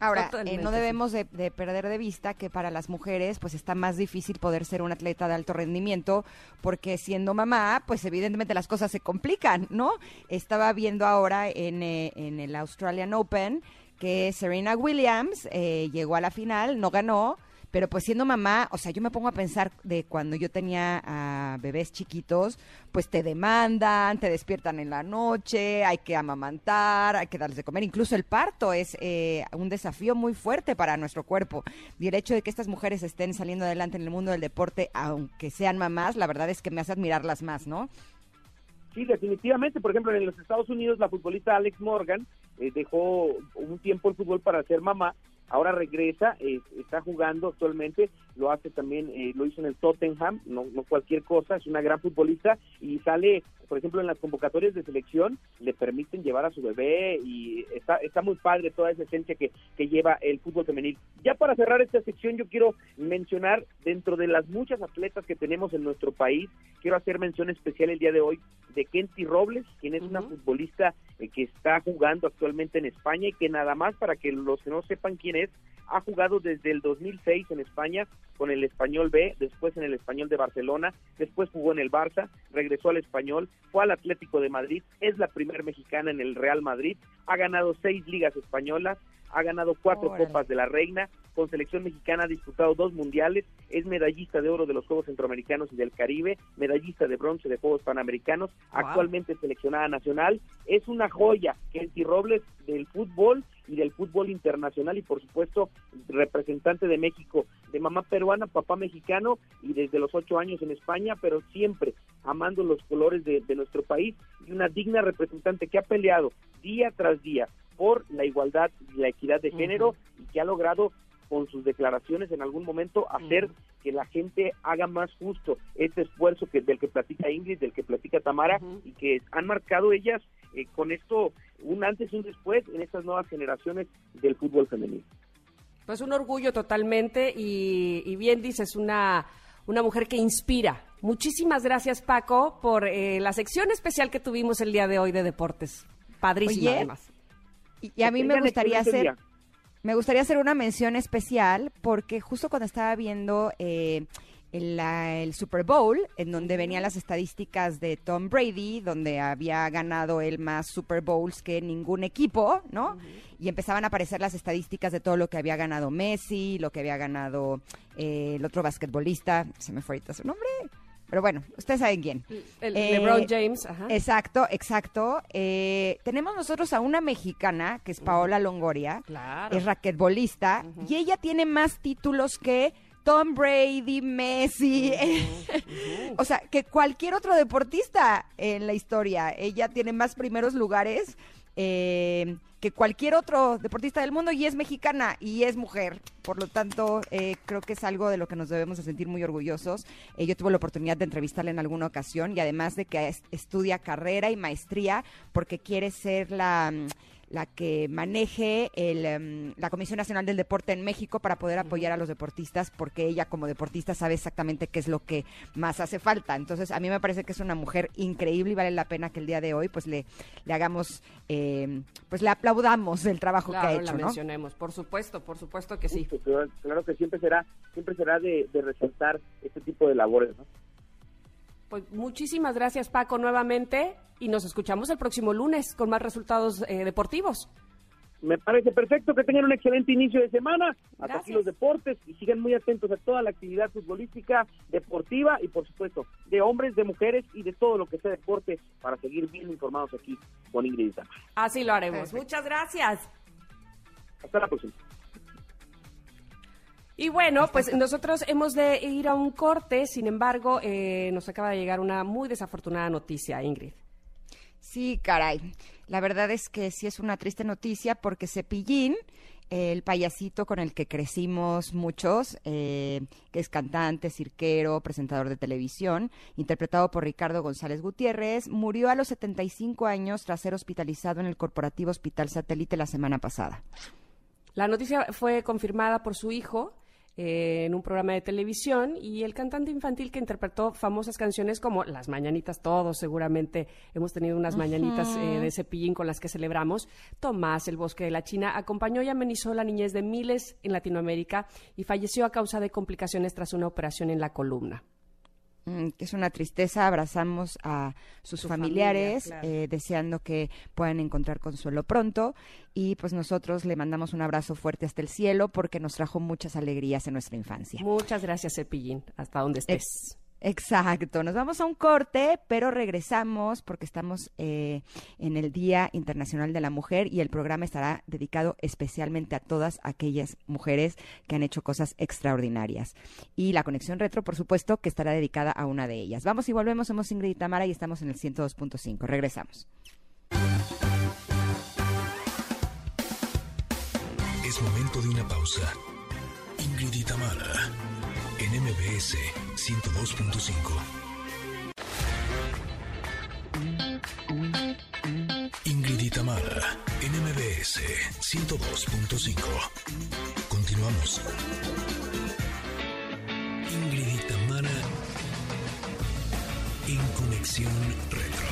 Ahora, eh, no debemos de, de perder de vista que para las mujeres pues está más difícil poder ser un atleta de alto rendimiento porque siendo mamá pues evidentemente las cosas se complican, ¿no? Estaba viendo ahora en, eh, en el Australian Open que Serena Williams eh, llegó a la final, no ganó, pero pues siendo mamá, o sea, yo me pongo a pensar de cuando yo tenía a bebés chiquitos, pues te demandan, te despiertan en la noche, hay que amamantar, hay que darles de comer, incluso el parto es eh, un desafío muy fuerte para nuestro cuerpo. Y el hecho de que estas mujeres estén saliendo adelante en el mundo del deporte, aunque sean mamás, la verdad es que me hace admirarlas más, ¿no? Sí, definitivamente. Por ejemplo, en los Estados Unidos, la futbolista Alex Morgan eh, dejó un tiempo el fútbol para ser mamá. Ahora regresa, eh, está jugando actualmente, lo hace también, eh, lo hizo en el Tottenham, no, no cualquier cosa, es una gran futbolista y sale, por ejemplo, en las convocatorias de selección, le permiten llevar a su bebé y está, está muy padre toda esa esencia que, que lleva el fútbol femenil. Ya para cerrar esta sección, yo quiero mencionar, dentro de las muchas atletas que tenemos en nuestro país, quiero hacer mención especial el día de hoy de Kenty Robles, quien es una futbolista eh, que está jugando actualmente en España y que nada más para que los que no sepan quién es, ha jugado desde el 2006 en España con el Español B, después en el Español de Barcelona, después jugó en el Barça, regresó al Español, fue al Atlético de Madrid, es la primer mexicana en el Real Madrid, ha ganado seis ligas españolas, ha ganado cuatro Órale. Copas de la Reina, con selección mexicana ha disputado dos mundiales, es medallista de oro de los Juegos Centroamericanos y del Caribe, medallista de bronce de Juegos Panamericanos, actualmente seleccionada nacional, es una joya, Kenty Robles, del fútbol y del fútbol internacional y por supuesto representante de México, de mamá peruana, papá mexicano y desde los ocho años en España, pero siempre amando los colores de, de nuestro país y una digna representante que ha peleado día tras día por la igualdad y la equidad de género y que ha logrado con sus declaraciones en algún momento hacer que la gente haga más justo este esfuerzo que del que platica Ingrid, del que platica Tamara y que han marcado ellas eh, con esto un antes y un después en estas nuevas generaciones del fútbol femenino. Pues un orgullo totalmente y, y bien dices, una, una mujer que inspira. Muchísimas gracias Paco por eh, la sección especial que tuvimos el día de hoy de deportes. Padrísima Oye, además. Y, y a mí me gustaría hacer, día. me gustaría hacer una mención especial porque justo cuando estaba viendo eh, el, el Super Bowl, en donde venían las estadísticas de Tom Brady, donde había ganado él más Super Bowls que ningún equipo, ¿no? Y empezaban a aparecer las estadísticas de todo lo que había ganado Messi, lo que había ganado eh, el otro basquetbolista, se me fue ahorita su nombre, pero bueno, ustedes saben quién. El Eh, LeBron James, ajá. Exacto, exacto. Eh, tenemos nosotros a una mexicana, que es Paola Longoria, Claro. es raquetbolista, y ella tiene más títulos que Tom Brady, Messi, o sea, que cualquier otro deportista en la historia. Ella tiene más primeros lugares eh, que cualquier otro deportista del mundo y es mexicana y es mujer. Por lo tanto, eh, creo que es algo de lo que nos debemos de sentir muy orgullosos. Eh, yo tuve la oportunidad de entrevistarla en alguna ocasión y además de que es- estudia carrera y maestría porque quiere ser la... la que maneje el, em, la Comisión Nacional del Deporte en México para poder apoyar a los deportistas, porque ella como deportista sabe exactamente qué es lo que más hace falta. Entonces, a mí me parece que es una mujer increíble y vale la pena que el día de hoy pues le, le hagamos, em, pues le aplaudamos el trabajo Claro, que ha la hecho, ¿no? mencionemos. Por supuesto, por supuesto que sí. Claro, claro que siempre será, siempre será de, de resaltar este tipo de labores, ¿no? Pues muchísimas gracias Paco nuevamente y nos escuchamos el próximo lunes con más resultados eh, deportivos. Me parece perfecto que tengan un excelente inicio de semana. Hasta Gracias. aquí los deportes y sigan muy atentos a toda la actividad futbolística, deportiva y por supuesto de hombres, de mujeres y de todo lo que sea deporte para seguir bien informados aquí con Ingrid. Así lo haremos. Perfecto. Muchas gracias. Hasta la próxima. Y bueno, pues nosotros hemos de ir a un corte, sin embargo, eh, nos acaba de llegar una muy desafortunada noticia, Ingrid. Sí, caray. La verdad es que sí es una triste noticia porque Cepillín, el payasito con el que crecimos muchos, eh, que es cantante, cirquero, presentador de televisión, interpretado por Ricardo González Gutiérrez, murió a los 75 años tras ser hospitalizado en el Corporativo Hospital Satélite la semana pasada. La noticia fue confirmada por su hijo eh, en un programa de televisión y el cantante infantil que interpretó famosas canciones como Las Mañanitas, todos seguramente hemos tenido unas mañanitas eh, de cepillín con las que celebramos. Tomás, el bosque de la China, acompañó y amenizó la niñez de miles en Latinoamérica y falleció a causa de complicaciones tras una operación en la columna. Mm, que es una tristeza. Abrazamos a sus Su familiares, familia, claro. eh, deseando que puedan encontrar consuelo pronto. Y pues nosotros le mandamos un abrazo fuerte hasta el cielo porque nos trajo muchas alegrías en nuestra infancia. Muchas gracias, Cepillín, hasta donde estés. Exacto, nos vamos a un corte, pero regresamos porque estamos eh, en el Día Internacional de la Mujer y el programa estará dedicado especialmente a todas aquellas mujeres que han hecho cosas extraordinarias. Y la conexión retro, por supuesto, que estará dedicada a una de ellas. Vamos y volvemos, somos Ingrid y Tamara y estamos en el 102.5. Regresamos. Es momento de una pausa. Ingrid y Tamara, en MBS 102.5. Ingrid y Tamara, en MBS 102.5. Continuamos. Ingrid y Tamara, en Conexión Retro.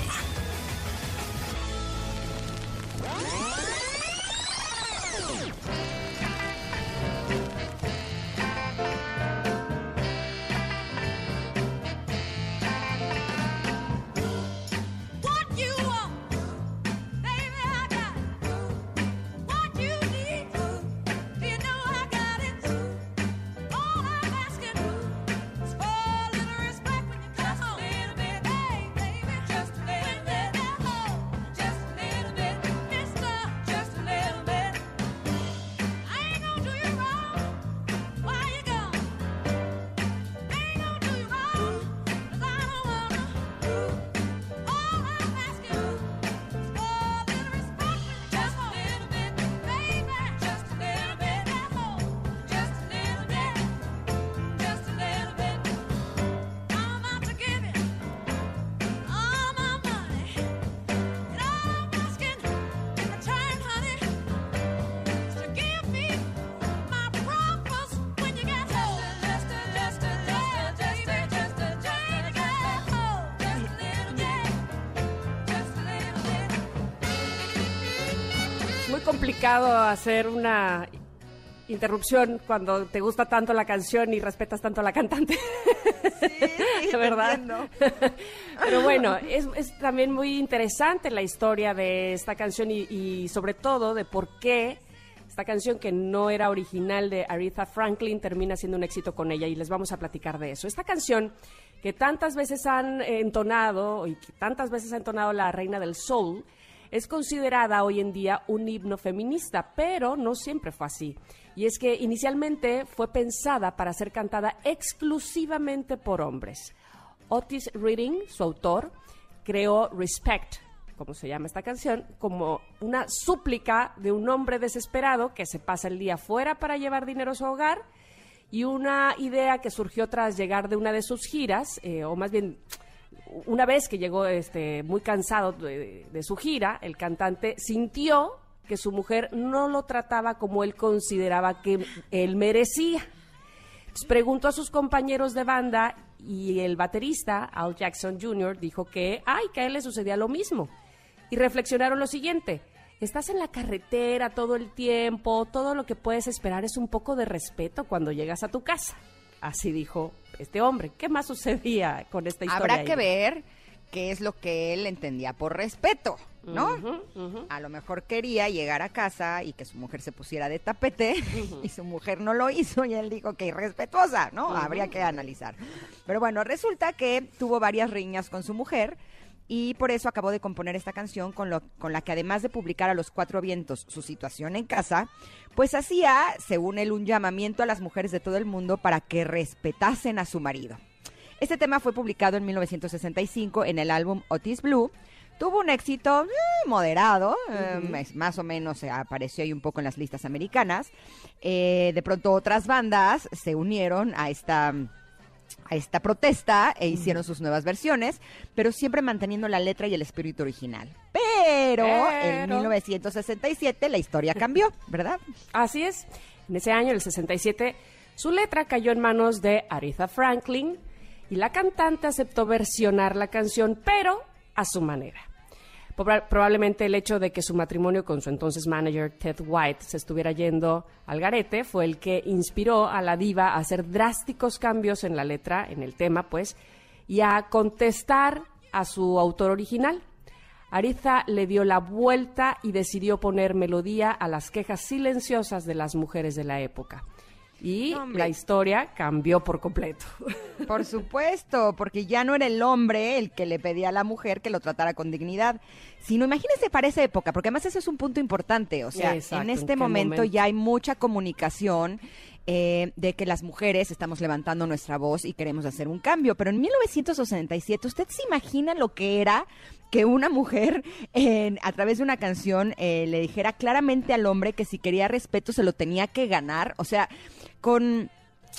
Complicado hacer una interrupción cuando te gusta tanto la canción y respetas tanto a la cantante. te ¿verdad? entiendo. Pero bueno, es, es también muy interesante la historia de esta canción y, y sobre todo de por qué esta canción que no era original de Aretha Franklin termina siendo un éxito con ella y les vamos a platicar de eso. Esta canción que tantas veces han entonado y que tantas veces ha entonado la reina del soul es considerada hoy en día un himno feminista, pero no siempre fue así. Y es que inicialmente fue pensada para ser cantada exclusivamente por hombres. Otis Reading, su autor, creó Respect, como se llama esta canción, como una súplica de un hombre desesperado que se pasa el día fuera para llevar dinero a su hogar y una idea que surgió tras llegar de una de sus giras, eh, o más bien una vez que llegó este, muy cansado de, su gira, el cantante sintió que su mujer no lo trataba como él consideraba que él merecía. Preguntó a sus compañeros de banda y el baterista, Al Jackson Jr., dijo que, ay, que a él le sucedía lo mismo. Y reflexionaron lo siguiente, estás en la carretera todo el tiempo, todo lo que puedes esperar es un poco de respeto cuando llegas a tu casa. Así dijo este hombre. ¿Qué más sucedía con esta historia? Habrá que ver qué es lo que él entendía por respeto, ¿no? A lo mejor quería llegar a casa y que su mujer se pusiera de tapete y su mujer no lo hizo y él dijo que irrespetuosa, ¿no? Habría que analizar. Pero bueno, resulta que tuvo varias riñas con su mujer y por eso acabó de componer esta canción con, lo, con la que además de publicar a los cuatro vientos su situación en casa, pues hacía, según él, un llamamiento a las mujeres de todo el mundo para que respetasen a su marido. Este tema fue publicado en 1965 en el álbum Otis Blue. Tuvo un éxito eh, moderado, eh, es- más o menos eh, apareció ahí un poco en las listas americanas. Eh, de pronto otras bandas se unieron a esta a esta protesta e hicieron sus nuevas versiones, pero siempre manteniendo la letra y el espíritu original. Pero, en Pero. 1967 la historia cambió, ¿verdad? Así es. En ese año, el 67, su letra cayó en manos de Aretha Franklin y la cantante aceptó versionar la canción, pero a su manera. Proba- Probablemente el hecho de que su matrimonio con su entonces manager Ted White se estuviera yendo al garete fue el que inspiró a la diva a hacer drásticos cambios en la letra, en el tema, pues, y a contestar a su autor original. Aretha le dio la vuelta y decidió poner melodía a las quejas silenciosas de las mujeres de la época. Y No, la historia cambió por completo. Por supuesto, porque ya no era el hombre el que le pedía a la mujer que lo tratara con dignidad, sino imagínense para esa época, porque además eso es un punto importante, o sea, Exacto, en ¿en este momento, momento? ya hay mucha comunicación eh, de que las mujeres estamos levantando nuestra voz y queremos hacer un cambio, pero en 1967, ¿usted se imagina lo que era que una mujer a través de una canción eh, le dijera claramente al hombre que si quería respeto se lo tenía que ganar? O sea, con...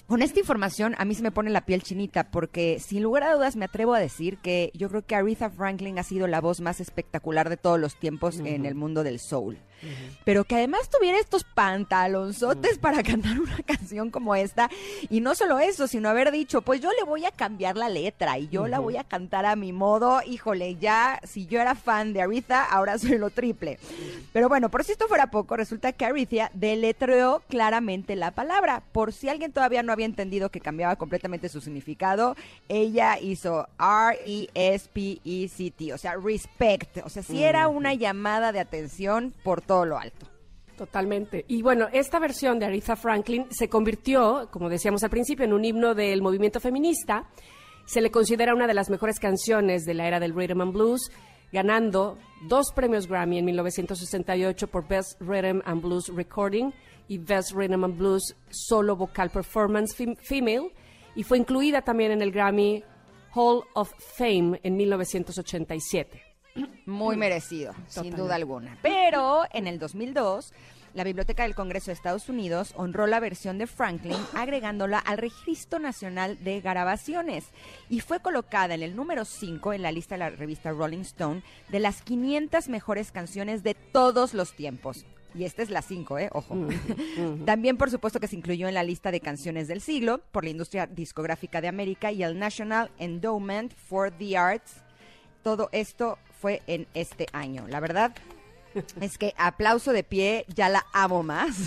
Con esta información a mí se me pone la piel chinita porque sin lugar a dudas me atrevo a decir que yo creo que Aretha Franklin ha sido la voz más espectacular de todos los tiempos en el mundo del soul. Pero que además tuviera estos pantalonzotes para cantar una canción como esta y no solo eso, sino haber dicho, pues yo le voy a cambiar la letra y yo la voy a cantar a mi modo. Híjole, ya si yo era fan de Aretha, ahora soy lo triple. Pero bueno, por si esto fuera poco, resulta que Aretha deletreó claramente la palabra. Por si alguien todavía no había entendido que cambiaba completamente su significado, ella hizo R-E-S-P-E-C-T, o sea, respect. O sea, sí era una llamada de atención por todo lo alto. Totalmente. Y bueno, esta versión de Aretha Franklin se convirtió, como decíamos al principio, en un himno del movimiento feminista. Se le considera una de las mejores canciones de la era del rhythm and blues, ganando dos premios Grammy en 1968 por Best Rhythm and Blues Recording y Best Rhythm and Blues Solo Vocal Performance Fem- Female, y fue incluida también en el Grammy Hall of Fame en 1987. Muy merecido, sin duda alguna. Pero en el 2002, la Biblioteca del Congreso de Estados Unidos honró la versión de Franklin agregándola al Registro Nacional de Grabaciones y fue colocada en el número 5 en la lista de la revista Rolling Stone de las 500 mejores canciones de todos los tiempos. Y esta es la 5, ¿eh? Ojo. También, por supuesto, que se incluyó en la lista de canciones del siglo por la industria discográfica de América y el National Endowment for the Arts todo esto fue en este año. La verdad es que aplauso de pie, ya la amo más.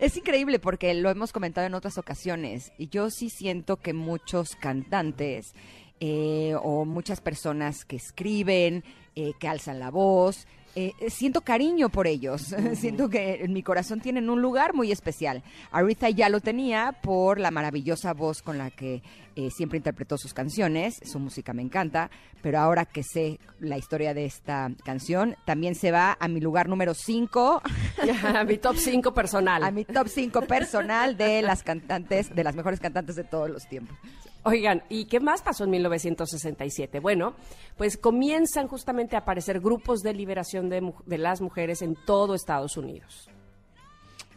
es increíble porque lo hemos comentado en otras ocasiones y yo sí siento que muchos cantantes eh, o muchas personas que escriben, eh, que alzan la voz, eh, siento cariño por ellos. siento que en mi corazón tienen un lugar muy especial. Aretha ya lo tenía por la maravillosa voz con la que eh, siempre interpretó sus canciones. Su música me encanta. Pero ahora que sé la historia de esta canción, también se va a mi lugar número 5, A mi top 5 personal. a mi top 5 personal de las cantantes, de las mejores cantantes de todos los tiempos. Oigan, ¿y qué más pasó en 1967? Bueno, pues comienzan justamente a aparecer grupos de liberación de, de las mujeres en todo Estados Unidos.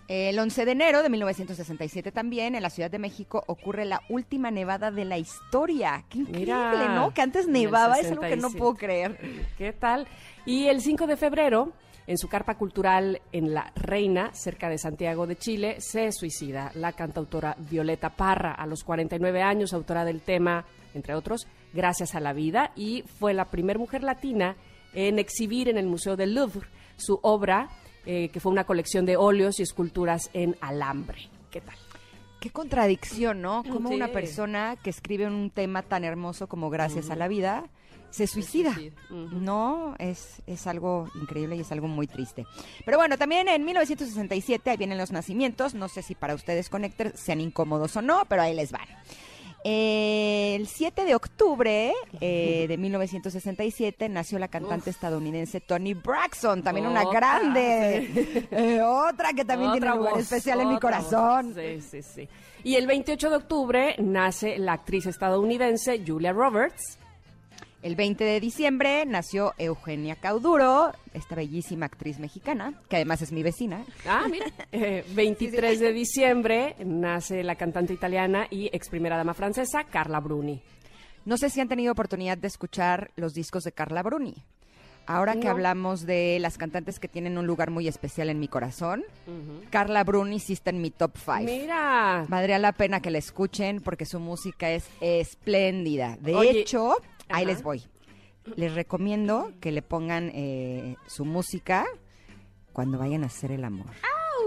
El 11 de enero de 1967 también en la Ciudad de México ocurre la última nevada de la historia. Qué increíble, Mira, ¿no? Que antes nevaba, es algo que no 67. puedo creer. ¿Qué tal? Y el 5 de febrero, en su carpa cultural en La Reina, cerca de Santiago de Chile, se suicida la cantautora Violeta Parra, a los 49 años, autora del tema, entre otros, Gracias a la Vida, y fue la primera mujer latina en exhibir en el Museo del Louvre su obra, eh, que fue una colección de óleos y esculturas en alambre. ¿Qué tal? Qué contradicción, ¿no? Como Sí. una persona que escribe un tema tan hermoso como Gracias a la vida se suicida. No, es, es algo increíble y es algo muy triste. Pero bueno, también en 1967, ahí vienen los nacimientos. No sé si para ustedes, Connectors, sean incómodos o no, pero ahí les van. Eh, el 7 de octubre eh, de 1967 nació la cantante estadounidense Toni Braxton, también una grande, eh, otra que también tiene un lugar voz, especial en mi corazón. sí, sí. Y el 28 de octubre nace la actriz estadounidense Julia Roberts. El 20 de diciembre nació Eugenia Cauduro, esta bellísima actriz mexicana, que además es mi vecina. Ah, mira. Eh, 23 de diciembre nace la cantante italiana y ex primera dama francesa Carla Bruni. No sé si han tenido oportunidad de escuchar los discos de Carla Bruni. Ahora que hablamos de las cantantes que tienen un lugar muy especial en mi corazón, Carla Bruni sí está en mi top 5. Mira. Valdría la pena que la escuchen porque su música es espléndida. De Oye, hecho, ahí les voy. Les recomiendo que le pongan eh, su música cuando vayan a hacer el amor.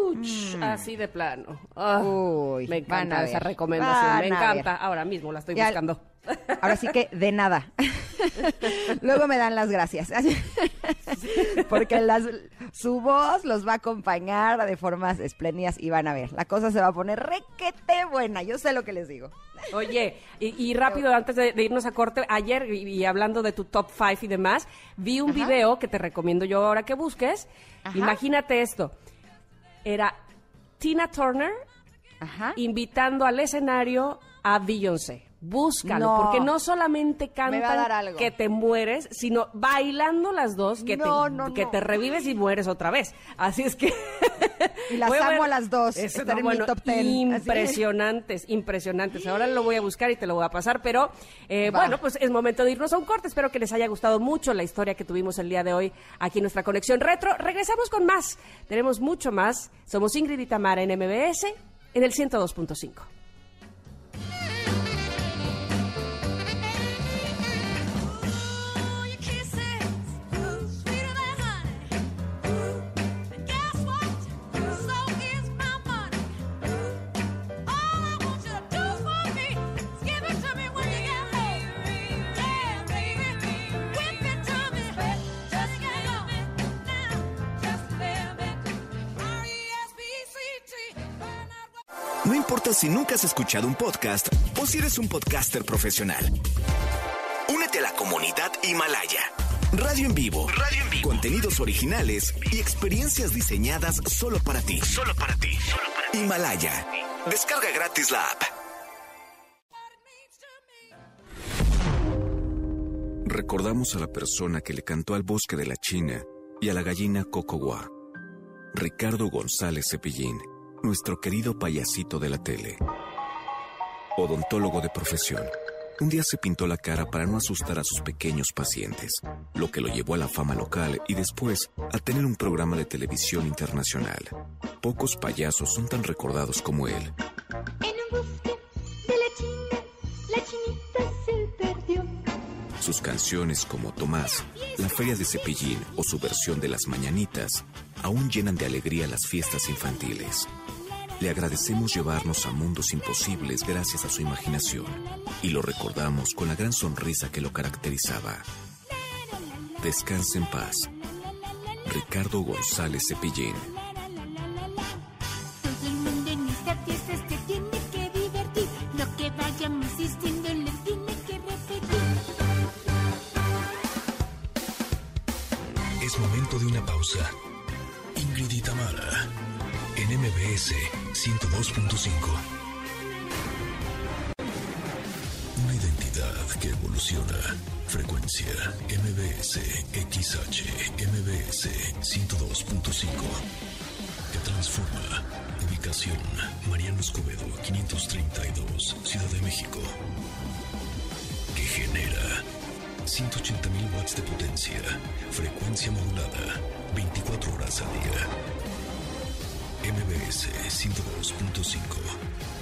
Ouch, Así de plano. Ah, Uy, me encanta esa recomendación. van Me encanta. Ahora mismo la estoy Ya- buscando. Ahora sí que de nada. Luego me dan las gracias. Porque las, su voz los va a acompañar de formas espléndidas y van a ver. La cosa se va a poner requete buena. Yo sé lo que les digo. Oye, y, y rápido, antes de, de irnos a corte, ayer, y, y hablando de tu top five y demás, vi un Ajá. video que te recomiendo yo ahora que busques. Ajá. Imagínate esto. Era Tina Turner Ajá. invitando al escenario a Beyoncé. Búscalo, No. porque no solamente cantan que te mueres, sino bailando las dos que, No, te, no, que te revives y mueres otra vez. Así es que... Y las amo a las dos. Eso, en bueno, mi top ten. Impresionantes, impresionantes. Ahora lo voy a buscar y te lo voy a pasar, pero eh, bueno, pues es momento de irnos a un corte. Espero que les haya gustado mucho la historia que tuvimos el día de hoy aquí en nuestra conexión retro. Regresamos con más. Tenemos mucho más. Somos Ingrid y Tamara en MBS en el 102.5. si nunca has escuchado un podcast o si eres un podcaster profesional. Únete a la comunidad Himalaya. Radio en vivo. Radio en vivo. Contenidos originales y experiencias diseñadas solo para ti. Solo para ti. Himalaya. Descarga gratis la app. Recordamos a la persona que le cantó al bosque de la China y a la gallina Cocowa. Ricardo González Cepillín, nuestro querido payasito de la tele. Odontólogo de profesión. Un día se pintó la cara para no asustar a sus pequeños pacientes, lo que lo llevó a la fama local y después a tener un programa de televisión internacional. Pocos payasos son tan recordados como él. En un bosque de la China, la chinita se perdió. Sus canciones como Tomás, La Feria de Cepillín o su versión de Las Mañanitas aún llenan de alegría las fiestas infantiles. Le agradecemos llevarnos a mundos imposibles gracias a su imaginación y lo recordamos con la gran sonrisa que lo caracterizaba. Descanse en paz. Ricardo González Cepillín. Todo el mundo en esta fiesta se tiene que divertir. Lo que vayamos diciendo le tiene que repetir. Es momento de una pausa. Ingrid y Tamara, MBS 102.5. Una identidad que evoluciona. Frecuencia MBS XH MBS 102.5. Que transforma. Ubicación Mariano Escobedo 532, Ciudad de México. Que genera 180.000 watts de potencia, frecuencia modulada, 24 horas al día. MBS 102.5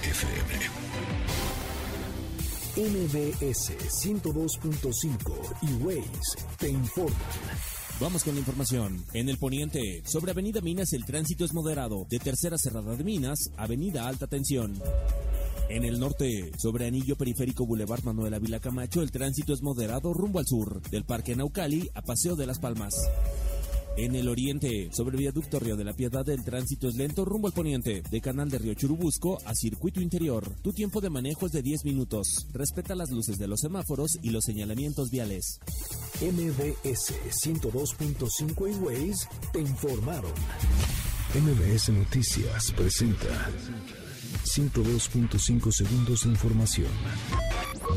FM. MBS 102.5 y Waze te informan. Vamos con la información. En el poniente, sobre Avenida Minas el tránsito es moderado. De Tercera Cerrada de Minas, Avenida Alta Tensión. En el norte, sobre Anillo Periférico Boulevard Manuel Ávila Camacho, el tránsito es moderado rumbo al sur, del Parque Naucali a Paseo de las Palmas. En el oriente, sobre Viaducto Río de la Piedad, el tránsito es lento rumbo al poniente, de Canal de Río Churubusco a Circuito Interior. Tu tiempo de manejo es de 10 minutos. Respeta las luces de los semáforos y los señalamientos viales. MBS 102.5 y te informaron. MBS Noticias presenta 102.5 segundos información.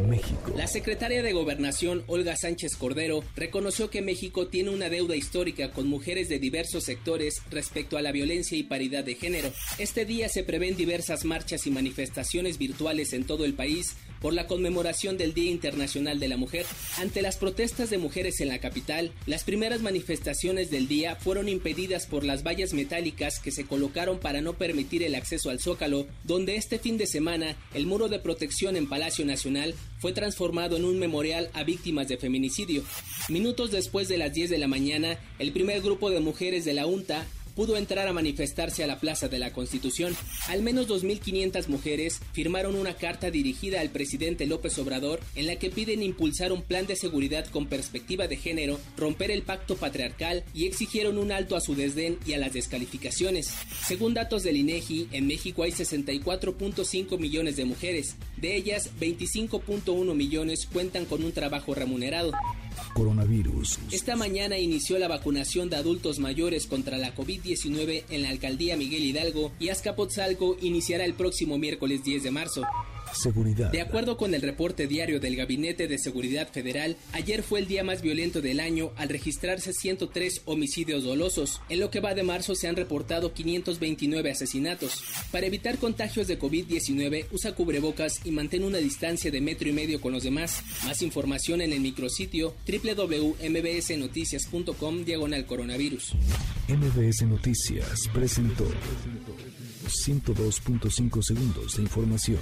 México. La secretaria de Gobernación, Olga Sánchez Cordero, reconoció que México tiene una deuda histórica con mujeres de diversos sectores respecto a la violencia y paridad de género. Este día se prevén diversas marchas y manifestaciones virtuales en todo el país por la conmemoración del Día Internacional de la Mujer. Ante las protestas de mujeres en la capital, las primeras manifestaciones del día fueron impedidas por las vallas metálicas que se colocaron para no permitir el acceso al Zócalo, donde este fin de semana el muro de protección en Palacio Nacional fue transformado en un memorial a víctimas de feminicidio. Minutos después de las 10 de la mañana, el primer grupo de mujeres de la UNTA pudo entrar a manifestarse a la Plaza de la Constitución. Al menos 2.500 mujeres firmaron una carta dirigida al presidente López Obrador en la que piden impulsar un plan de seguridad con perspectiva de género, romper el pacto patriarcal y exigieron un alto a su desdén y a las descalificaciones. Según datos del INEGI, en México hay 64.5 millones de mujeres. De ellas, 25.1 millones cuentan con un trabajo remunerado. Coronavirus. Esta mañana inició la vacunación de adultos mayores contra la COVID-19 en la alcaldía Miguel Hidalgo y Azcapotzalco iniciará el próximo miércoles 10 de marzo. Seguridad. De acuerdo con el reporte diario del Gabinete de Seguridad Federal, ayer fue el día más violento del año al registrarse 103 homicidios dolosos. En lo que va de marzo se han reportado 529 asesinatos. Para evitar contagios de COVID-19, usa cubrebocas y mantén una distancia de metro y medio con los demás. Más información en el micrositio www.mbsnoticias.com diagonal coronavirus. MBS Noticias presentó 102.5 segundos de información.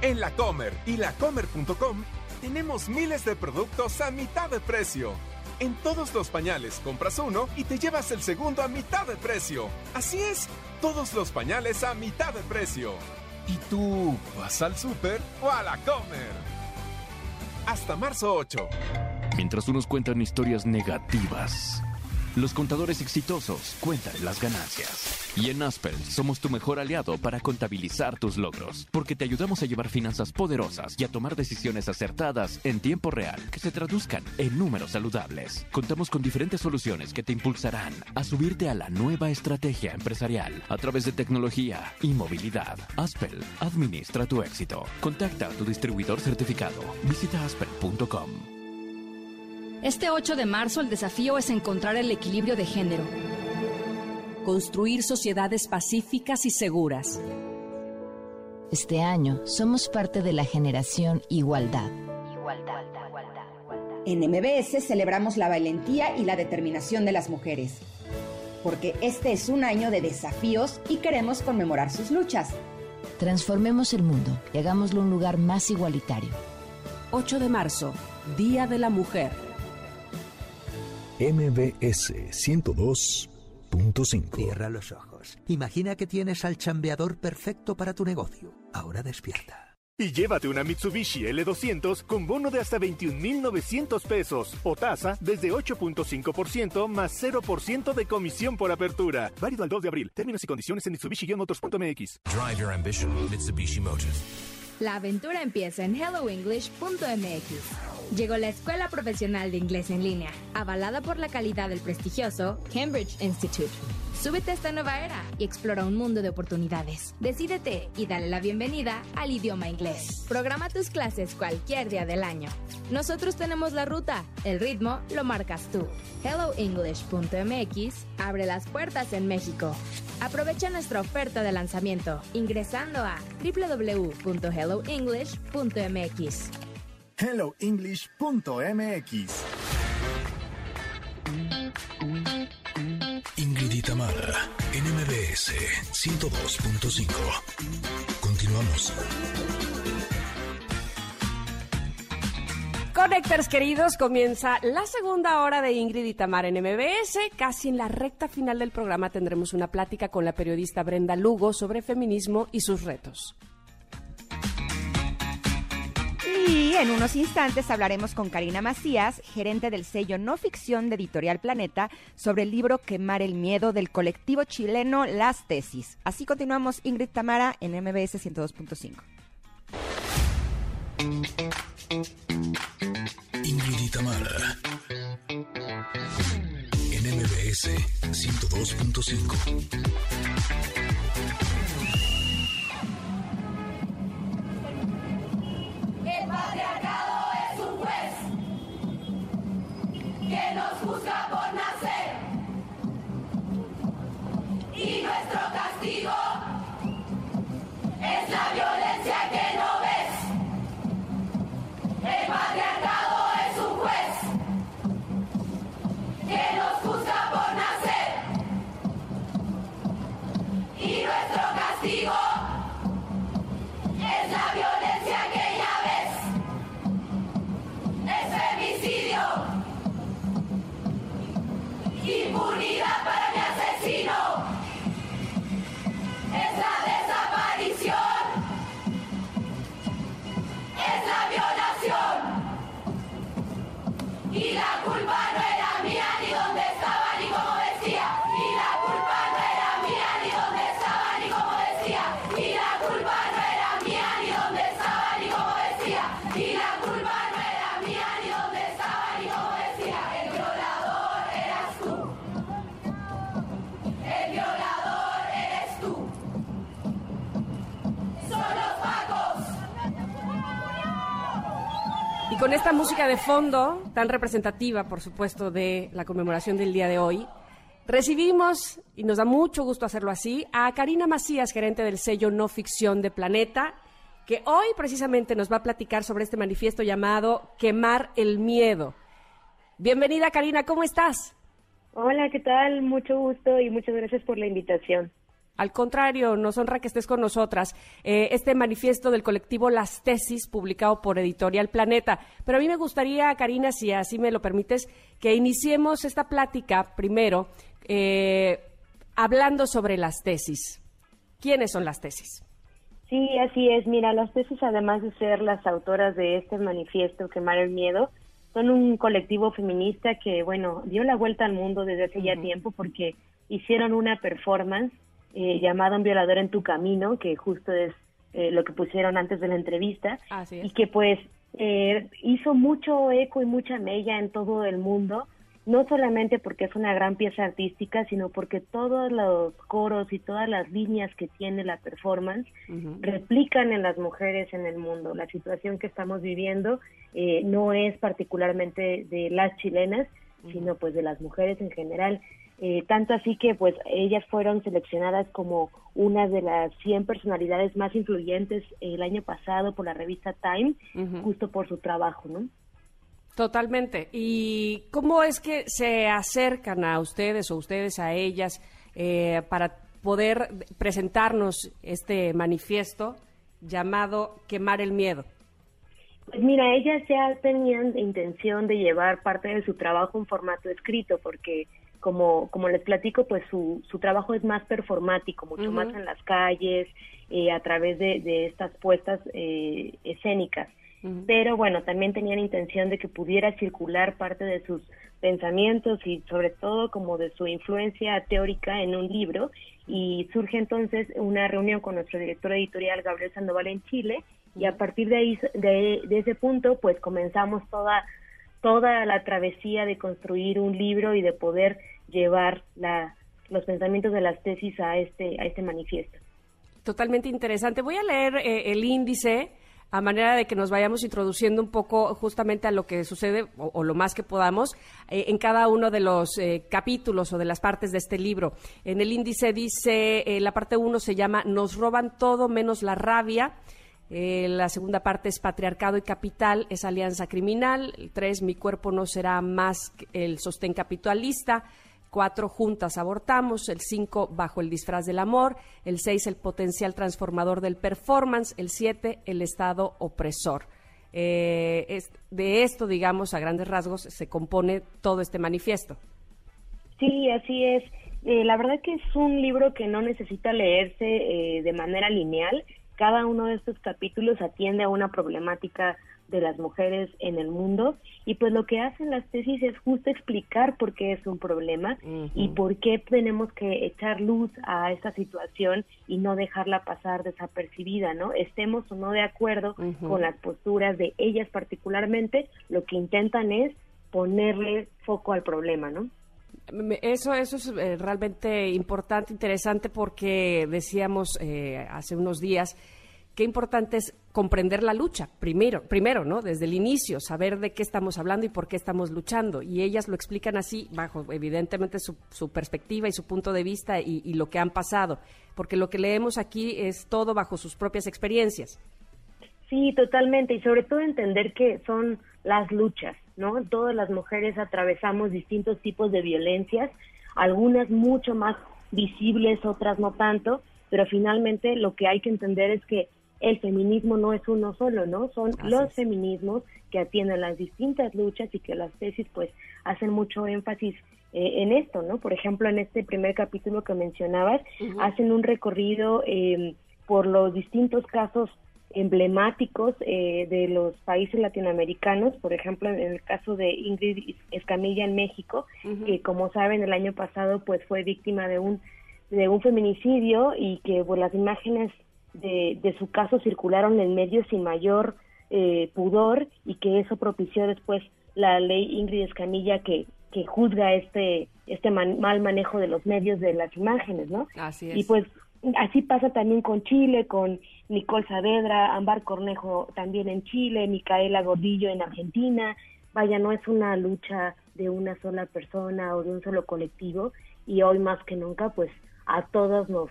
En la Comer y lacomer.com tenemos miles de productos a mitad de precio. En todos los pañales compras uno y te llevas el segundo a mitad de precio. Así es, todos los pañales a mitad de precio. ¿Y tú vas al súper o a la Comer? Hasta marzo 8. Mientras unos cuentan historias negativas, los contadores exitosos cuentan las ganancias. Y en Aspel somos tu mejor aliado para contabilizar tus logros, porque te ayudamos a llevar finanzas poderosas y a tomar decisiones acertadas en tiempo real que se traduzcan en números saludables. Contamos con diferentes soluciones que te impulsarán a subirte a la nueva estrategia empresarial a través de tecnología y movilidad. Aspel administra tu éxito. Contacta a tu distribuidor certificado. Visita aspel.com. Este 8 de marzo el desafío es encontrar el equilibrio de género. Construir sociedades pacíficas y seguras. Este año somos parte de la generación Igualdad. En MBS celebramos la valentía y la determinación de las mujeres, porque este es un año de desafíos y queremos conmemorar sus luchas. Transformemos el mundo y hagámoslo un lugar más igualitario. 8 de marzo, Día de la Mujer. MBS 102.5. Cierra los ojos. Imagina que tienes al chambeador perfecto para tu negocio. Ahora despierta. Y llévate una Mitsubishi L200 con bono de hasta 21,900 pesos o tasa desde 8.5% más 0% de comisión por apertura. Válido al 2 de abril. Términos y condiciones en Mitsubishi-motors.mx. Drive your ambition, Mitsubishi Motors. La aventura empieza en helloenglish.mx. Llegó la Escuela Profesional de Inglés en Línea, avalada por la calidad del prestigioso Cambridge Institute. Súbete a esta nueva era y explora un mundo de oportunidades. Decídete y dale la bienvenida al idioma inglés. Programa tus clases cualquier día del año. Nosotros tenemos la ruta, el ritmo lo marcas tú. HelloEnglish.mx abre las puertas en México. Aprovecha nuestra oferta de lanzamiento ingresando a www.helloenglish.mx. HelloEnglish.mx Ingrid y Tamara, NMBS 102.5. Continuamos. Connectors queridos, comienza la segunda hora de Ingrid y Tamara en MBS. Casi en la recta final del programa tendremos una plática con la periodista Brenda Lugo sobre feminismo y sus retos. Y en unos instantes hablaremos con Karina Macías, gerente del sello no ficción de Editorial Planeta, sobre el libro Quemar el Miedo del colectivo chileno Las Tesis. Así continuamos Ingrid Tamara en MBS 102.5. Ingrid Tamara. En MBS 102.5. patriarcado es un juez que nos juzga por nacer. Y nuestro castigo es la violencia que no ves. El patriarcado con esta música de fondo, tan representativa, por supuesto, de la conmemoración del día de hoy, recibimos, y nos da mucho gusto hacerlo así, a Karina Macías, gerente del sello No Ficción de Planeta, que hoy precisamente nos va a platicar sobre este manifiesto llamado Quemar el Miedo. Bienvenida, Karina, ¿cómo estás? Hola, ¿qué tal? Mucho gusto y muchas gracias por la invitación. Al contrario, nos honra que estés con nosotras. Eh, este manifiesto del colectivo Las Tesis, publicado por Editorial Planeta. Pero a mí me gustaría, Karina, si así me lo permites, que iniciemos esta plática primero eh, hablando sobre las tesis. ¿Quiénes son las tesis? Sí, así es. Mira, las tesis, además de ser las autoras de este manifiesto, Quemar el Miedo, son un colectivo feminista que, bueno, dio la vuelta al mundo desde hace ya tiempo porque hicieron una performance eh, llamado Un violador en tu camino, que justo es eh, lo que pusieron antes de la entrevista, y que pues eh, hizo mucho eco y mucha mella en todo el mundo, no solamente porque es una gran pieza artística, sino porque todos los coros y todas las líneas que tiene la performance replican en las mujeres en el mundo. La situación que estamos viviendo eh, no es particularmente de las chilenas, sino pues de las mujeres en general. Eh, tanto así que pues ellas fueron seleccionadas como una de las 100 personalidades más influyentes el año pasado por la revista Time, justo por su trabajo, ¿no? Totalmente. ¿Y cómo es que se acercan a ustedes o ustedes a ellas eh, para poder presentarnos este manifiesto llamado Quemar el Miedo? Pues mira, ellas ya tenían intención de llevar parte de su trabajo en formato escrito, porque como, como les platico, pues su, su trabajo es más performático, mucho más en las calles, eh, a través de, de estas puestas eh, escénicas. Pero bueno, también tenían intención de que pudiera circular parte de sus pensamientos y sobre todo como de su influencia teórica en un libro. Y surge entonces una reunión con nuestro director editorial Gabriel Sandoval en Chile. Y a partir de ahí de, de ese punto pues comenzamos toda toda la travesía de construir un libro y de poder llevar la, los pensamientos de las tesis a este, a este manifiesto. Totalmente interesante. Voy a leer eh, el índice a manera de que nos vayamos introduciendo un poco justamente a lo que sucede o, lo más que podamos eh, en cada uno de los eh, capítulos o de las partes de este libro. En el índice dice, la parte uno se llama Nos roban todo menos la rabia. Eh, la segunda parte es patriarcado y capital, es alianza criminal. El tres, mi cuerpo no será más el sostén capitalista. Cuatro, juntas abortamos. El cinco, bajo el disfraz del amor. El seis, el potencial transformador del performance. El siete, el estado opresor. Eh, es, de esto, digamos, a grandes rasgos, se compone todo este manifiesto. Sí, así es. Eh, la verdad que es un libro que no necesita leerse de manera lineal cada uno de estos capítulos atiende a una problemática de las mujeres en el mundo y pues lo que hacen las tesis es justo explicar por qué es un problema y por qué tenemos que echar luz a esta situación y no dejarla pasar desapercibida, ¿no? Estemos o no de acuerdo con las posturas de ellas particularmente, lo que intentan es ponerle foco al problema, ¿no? Eso, eso es eh, realmente importante, interesante, porque decíamos eh, hace unos días qué importante es comprender la lucha, primero, primero, ¿no? Desde el inicio, saber de qué estamos hablando y por qué estamos luchando. Y ellas lo explican así, bajo evidentemente su, su perspectiva y su punto de vista y, y, lo que han pasado, porque lo que leemos aquí es todo bajo sus propias experiencias. Sí, totalmente, y sobre todo entender que son las luchas, ¿no? Todas las mujeres atravesamos distintos tipos de violencias, algunas mucho más visibles, otras no tanto, pero finalmente lo que hay que entender es que el feminismo no es uno solo, ¿no? Son los feminismos que atienden las distintas luchas y que las tesis pues hacen mucho énfasis eh, en esto, ¿no? Por ejemplo, en este primer capítulo que mencionabas, hacen un recorrido eh, por los distintos casos emblemáticos eh, de los países latinoamericanos, por ejemplo, en el caso de Ingrid Escamilla en México, que como saben el año pasado pues fue víctima de un de un feminicidio y que pues, las imágenes de, de su caso circularon en medios sin mayor eh, pudor y que eso propició después la ley Ingrid Escamilla que que juzga este este mal manejo de los medios de las imágenes, ¿no? Así es. Y pues así pasa también con Chile, con Nicole Saavedra, Ámbar Cornejo también en Chile, Micaela Gordillo en Argentina. Vaya, no es una lucha de una sola persona o de un solo colectivo y hoy más que nunca pues a todos nos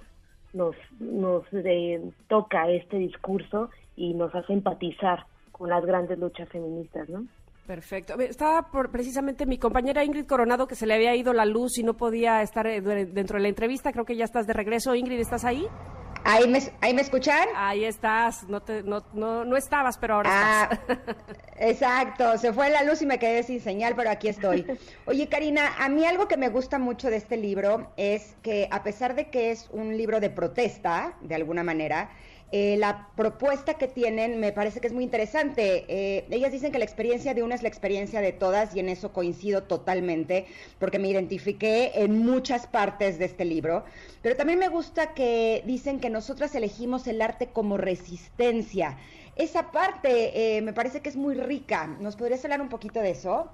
nos nos eh, toca este discurso y nos hace empatizar con las grandes luchas feministas, ¿no? Perfecto. Estaba por, precisamente mi compañera Ingrid Coronado que se le había ido la luz y no podía estar eh, dentro de la entrevista. Creo que ya estás de regreso. Ingrid, ¿estás ahí? ¿Ahí me, ahí me escuchan? Ahí estás. No, te, no, no, no estabas, pero ahora ah, estás. exacto. Se fue la luz y me quedé sin señal, pero aquí estoy. Oye, Karina, a mí algo que me gusta mucho de este libro es que a pesar de que es un libro de protesta, de alguna manera, eh, la propuesta que tienen me parece que es muy interesante. Eh, ellas dicen que la experiencia de una es la experiencia de todas y en eso coincido totalmente porque me identifiqué en muchas partes de este libro. Pero también me gusta que dicen que nosotras elegimos el arte como resistencia. Esa parte eh, me parece que es muy rica. ¿Nos podrías hablar un poquito de eso?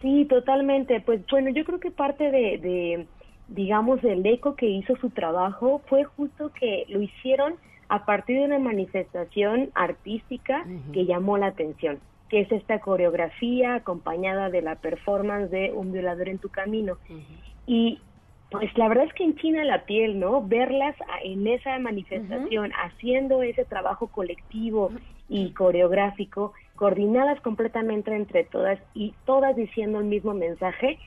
Sí, totalmente. Pues bueno, yo creo que parte de, de digamos, del eco que hizo su trabajo fue justo que lo hicieron a partir de una manifestación artística que llamó la atención, que es esta coreografía acompañada de la performance de Un violador en tu camino. Y pues la verdad es que en China la piel, ¿no? Verlas en esa manifestación, haciendo ese trabajo colectivo y coreográfico, coordinadas completamente entre todas y todas diciendo el mismo mensaje,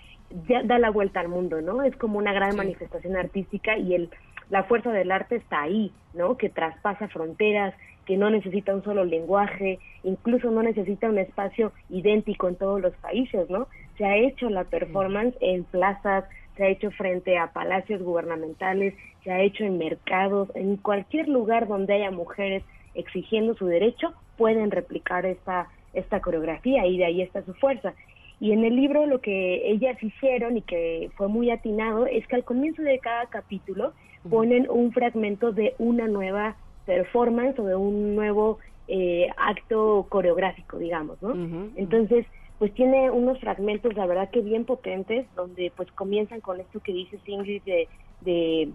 ya da la vuelta al mundo, ¿no? Es como una gran manifestación artística y el la fuerza del arte está ahí, ¿no? Que traspasa fronteras, que no necesita un solo lenguaje, incluso no necesita un espacio idéntico en todos los países, ¿no? Se ha hecho la performance en plazas, se ha hecho frente a palacios gubernamentales, se ha hecho en mercados, en cualquier lugar donde haya mujeres exigiendo su derecho, pueden replicar esta, esta coreografía y de ahí está su fuerza. Y en el libro lo que ellas hicieron y que fue muy atinado es que al comienzo de cada capítulo ponen un fragmento de una nueva performance o de un nuevo eh, acto coreográfico, digamos, ¿no? Entonces, pues tiene unos fragmentos, la verdad que bien potentes, donde pues comienzan con esto que dice Ingrid de, de,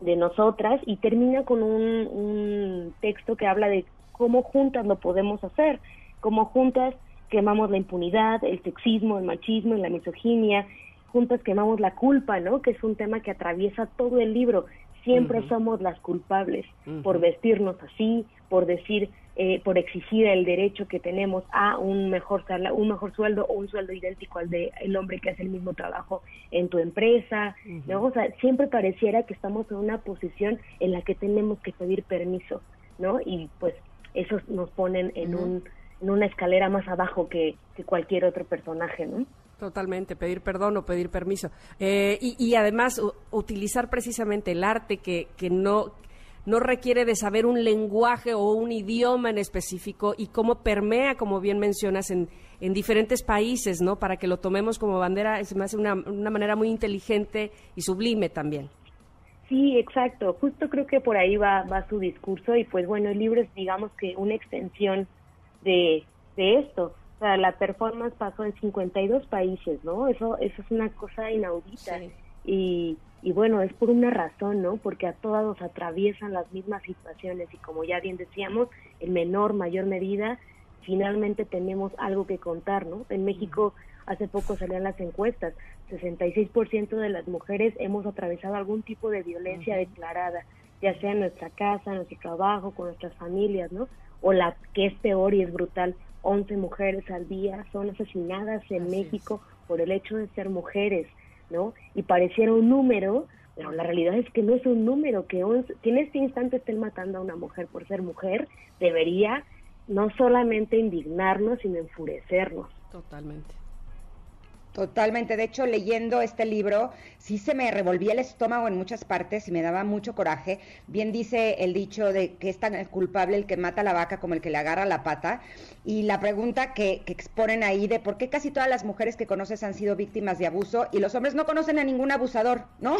de nosotras y termina con un, un texto que habla de cómo juntas lo podemos hacer, cómo juntas quemamos la impunidad, el sexismo, el machismo, la misoginia, juntas quemamos la culpa, ¿no? Que es un tema que atraviesa todo el libro siempre somos las culpables por vestirnos así, por decir, eh, por exigir el derecho que tenemos a un mejor un mejor sueldo o un sueldo idéntico al de el hombre que hace el mismo trabajo en tu empresa, ¿no? O sea, siempre pareciera que estamos en una posición en la que tenemos que pedir permiso, ¿no? Y pues eso nos ponen en un en una escalera más abajo que, que cualquier otro personaje, ¿no? Totalmente, pedir perdón o pedir permiso. Eh, y, además utilizar precisamente el arte que, que no, no requiere de saber un lenguaje o un idioma en específico y cómo permea, como bien mencionas, en, en diferentes países, ¿no? Para que lo tomemos como bandera, es me hace una, una manera muy inteligente y sublime también. Sí, exacto. Justo creo que por ahí va, va su discurso y pues bueno, el libro es digamos que una extensión de, de esto o sea, la performance pasó en 52 países, ¿no? Eso, eso es una cosa inaudita. Y, y bueno, es por una razón, ¿no? Porque a todos atraviesan las mismas situaciones y como ya bien decíamos, en menor, mayor medida, finalmente tenemos algo que contar, ¿no? En México hace poco salían las encuestas, 66% de las mujeres hemos atravesado algún tipo de violencia declarada, ya sea en nuestra casa, en nuestro trabajo, con nuestras familias, ¿no? O la que es peor y es brutal, 11 mujeres al día son asesinadas en México por el hecho de ser mujeres, ¿no? Y pareciera un número, pero la realidad es que no es un número, que, que en este instante estén matando a una mujer por ser mujer, debería no solamente indignarnos, sino enfurecernos. Totalmente. Totalmente. De hecho, leyendo este libro, sí se me revolvía el estómago en muchas partes y me daba mucho coraje. Bien dice el dicho de que es tan culpable el que mata a la vaca como el que le agarra la pata. Y la pregunta que, exponen ahí de por qué casi todas las mujeres que conoces han sido víctimas de abuso y los hombres no conocen a ningún abusador, ¿no?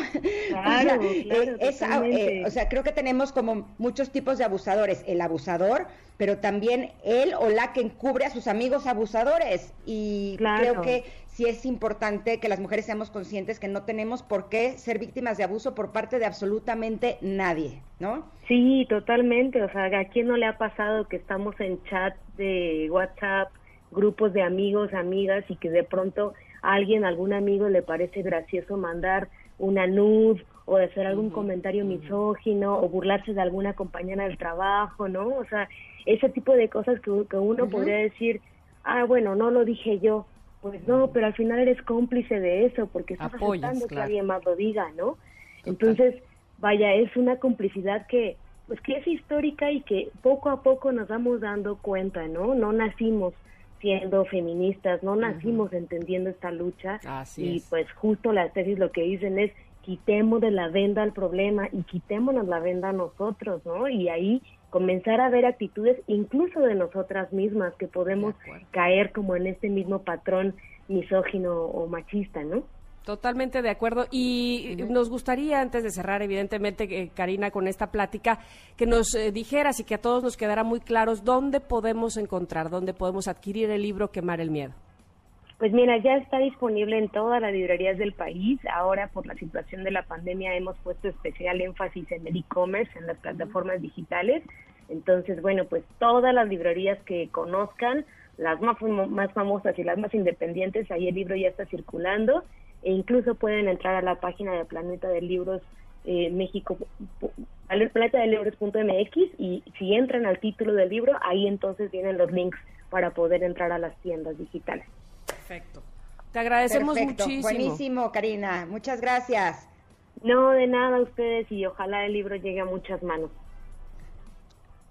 Claro, o, sea, eh, o sea, creo que tenemos como muchos tipos de abusadores. El abusador, pero también él o la que encubre a sus amigos abusadores. Y creo que sí es importante que las mujeres seamos conscientes que no tenemos por qué ser víctimas de abuso por parte de absolutamente nadie, ¿no? Sí, totalmente. O sea, ¿a quién no le ha pasado que estamos en chat de WhatsApp, grupos de amigos, amigas, y que de pronto a alguien, algún amigo le parece gracioso mandar una nude o de hacer algún comentario misógino o burlarse de alguna compañera del trabajo, ¿no? O sea, ese tipo de cosas que, que uno podría decir, ah, bueno, no lo dije yo. Pues no, pero al final eres cómplice de eso porque estás Apoyas, aceptando que alguien más lo diga, ¿no? Entonces, vaya, es una complicidad que pues que es histórica y que poco a poco nos vamos dando cuenta, ¿no? No nacimos siendo feministas, no nacimos entendiendo esta lucha Así y es. pues justo las tesis lo que dicen es quitemos de la venda al problema y quitémonos la venda a nosotros, ¿no? Y ahí comenzar a ver actitudes incluso de nosotras mismas que podemos caer como en este mismo patrón misógino o machista, ¿no? Totalmente de acuerdo. Y nos gustaría, antes de cerrar, evidentemente, eh, Karina, con esta plática, que nos eh, dijeras y que a todos nos quedara muy claros dónde podemos encontrar, dónde podemos adquirir el libro Quemar el Miedo. Pues mira, ya está disponible en todas las librerías del país. Ahora, por la situación de la pandemia, hemos puesto especial énfasis en el e-commerce, en las plataformas digitales. Entonces, bueno, pues todas las librerías que conozcan, las más, más famosas y las más independientes, ahí el libro ya está circulando. E incluso pueden entrar a la página de Planeta de Libros eh, México, planeta de libros.mx y si entran al título del libro, ahí entonces vienen los links para poder entrar a las tiendas digitales. Perfecto. Te agradecemos Perfecto, muchísimo. Buenísimo, Karina. Muchas gracias. No, de nada a ustedes y ojalá el libro llegue a muchas manos.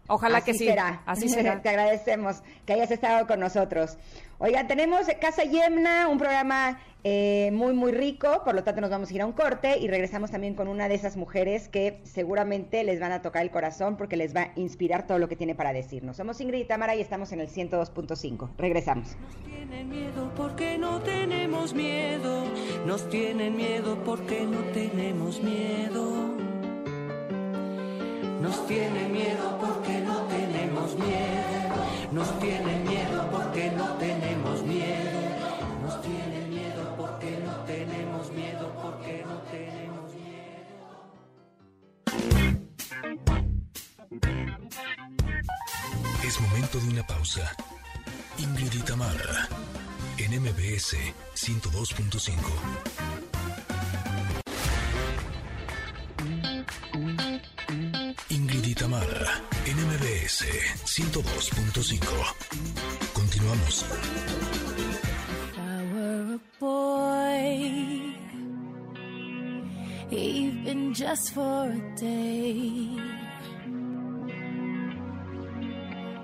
Ojalá Así que sí. será. Así será. Te agradecemos que hayas estado con nosotros. Oigan, tenemos Casa Yemna, un programa eh, muy, muy rico, por lo tanto nos vamos a ir a un corte y regresamos también con una de esas mujeres que seguramente les van a tocar el corazón porque les va a inspirar todo lo que tiene para decirnos. Somos Ingrid y Tamara y estamos en el 102.5. Regresamos. tienen miedo porque no tenemos miedo. Nos tienen miedo porque no tenemos miedo. Nos tienen miedo porque no tenemos miedo. Nos tienen miedo porque no tenemos miedo. Nos tienen miedo porque no tenemos miedo. Porque no tenemos Es momento de una pausa. Ingrid y Tamara, en MBS 102.5. Ingrid y Tamara, en MBS 102.5. Continuamos. If I were a boy, even just for a day,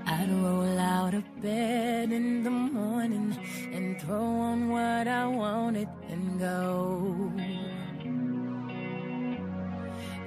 I'd roll out of bed in the morning and throw on what I wanted and go.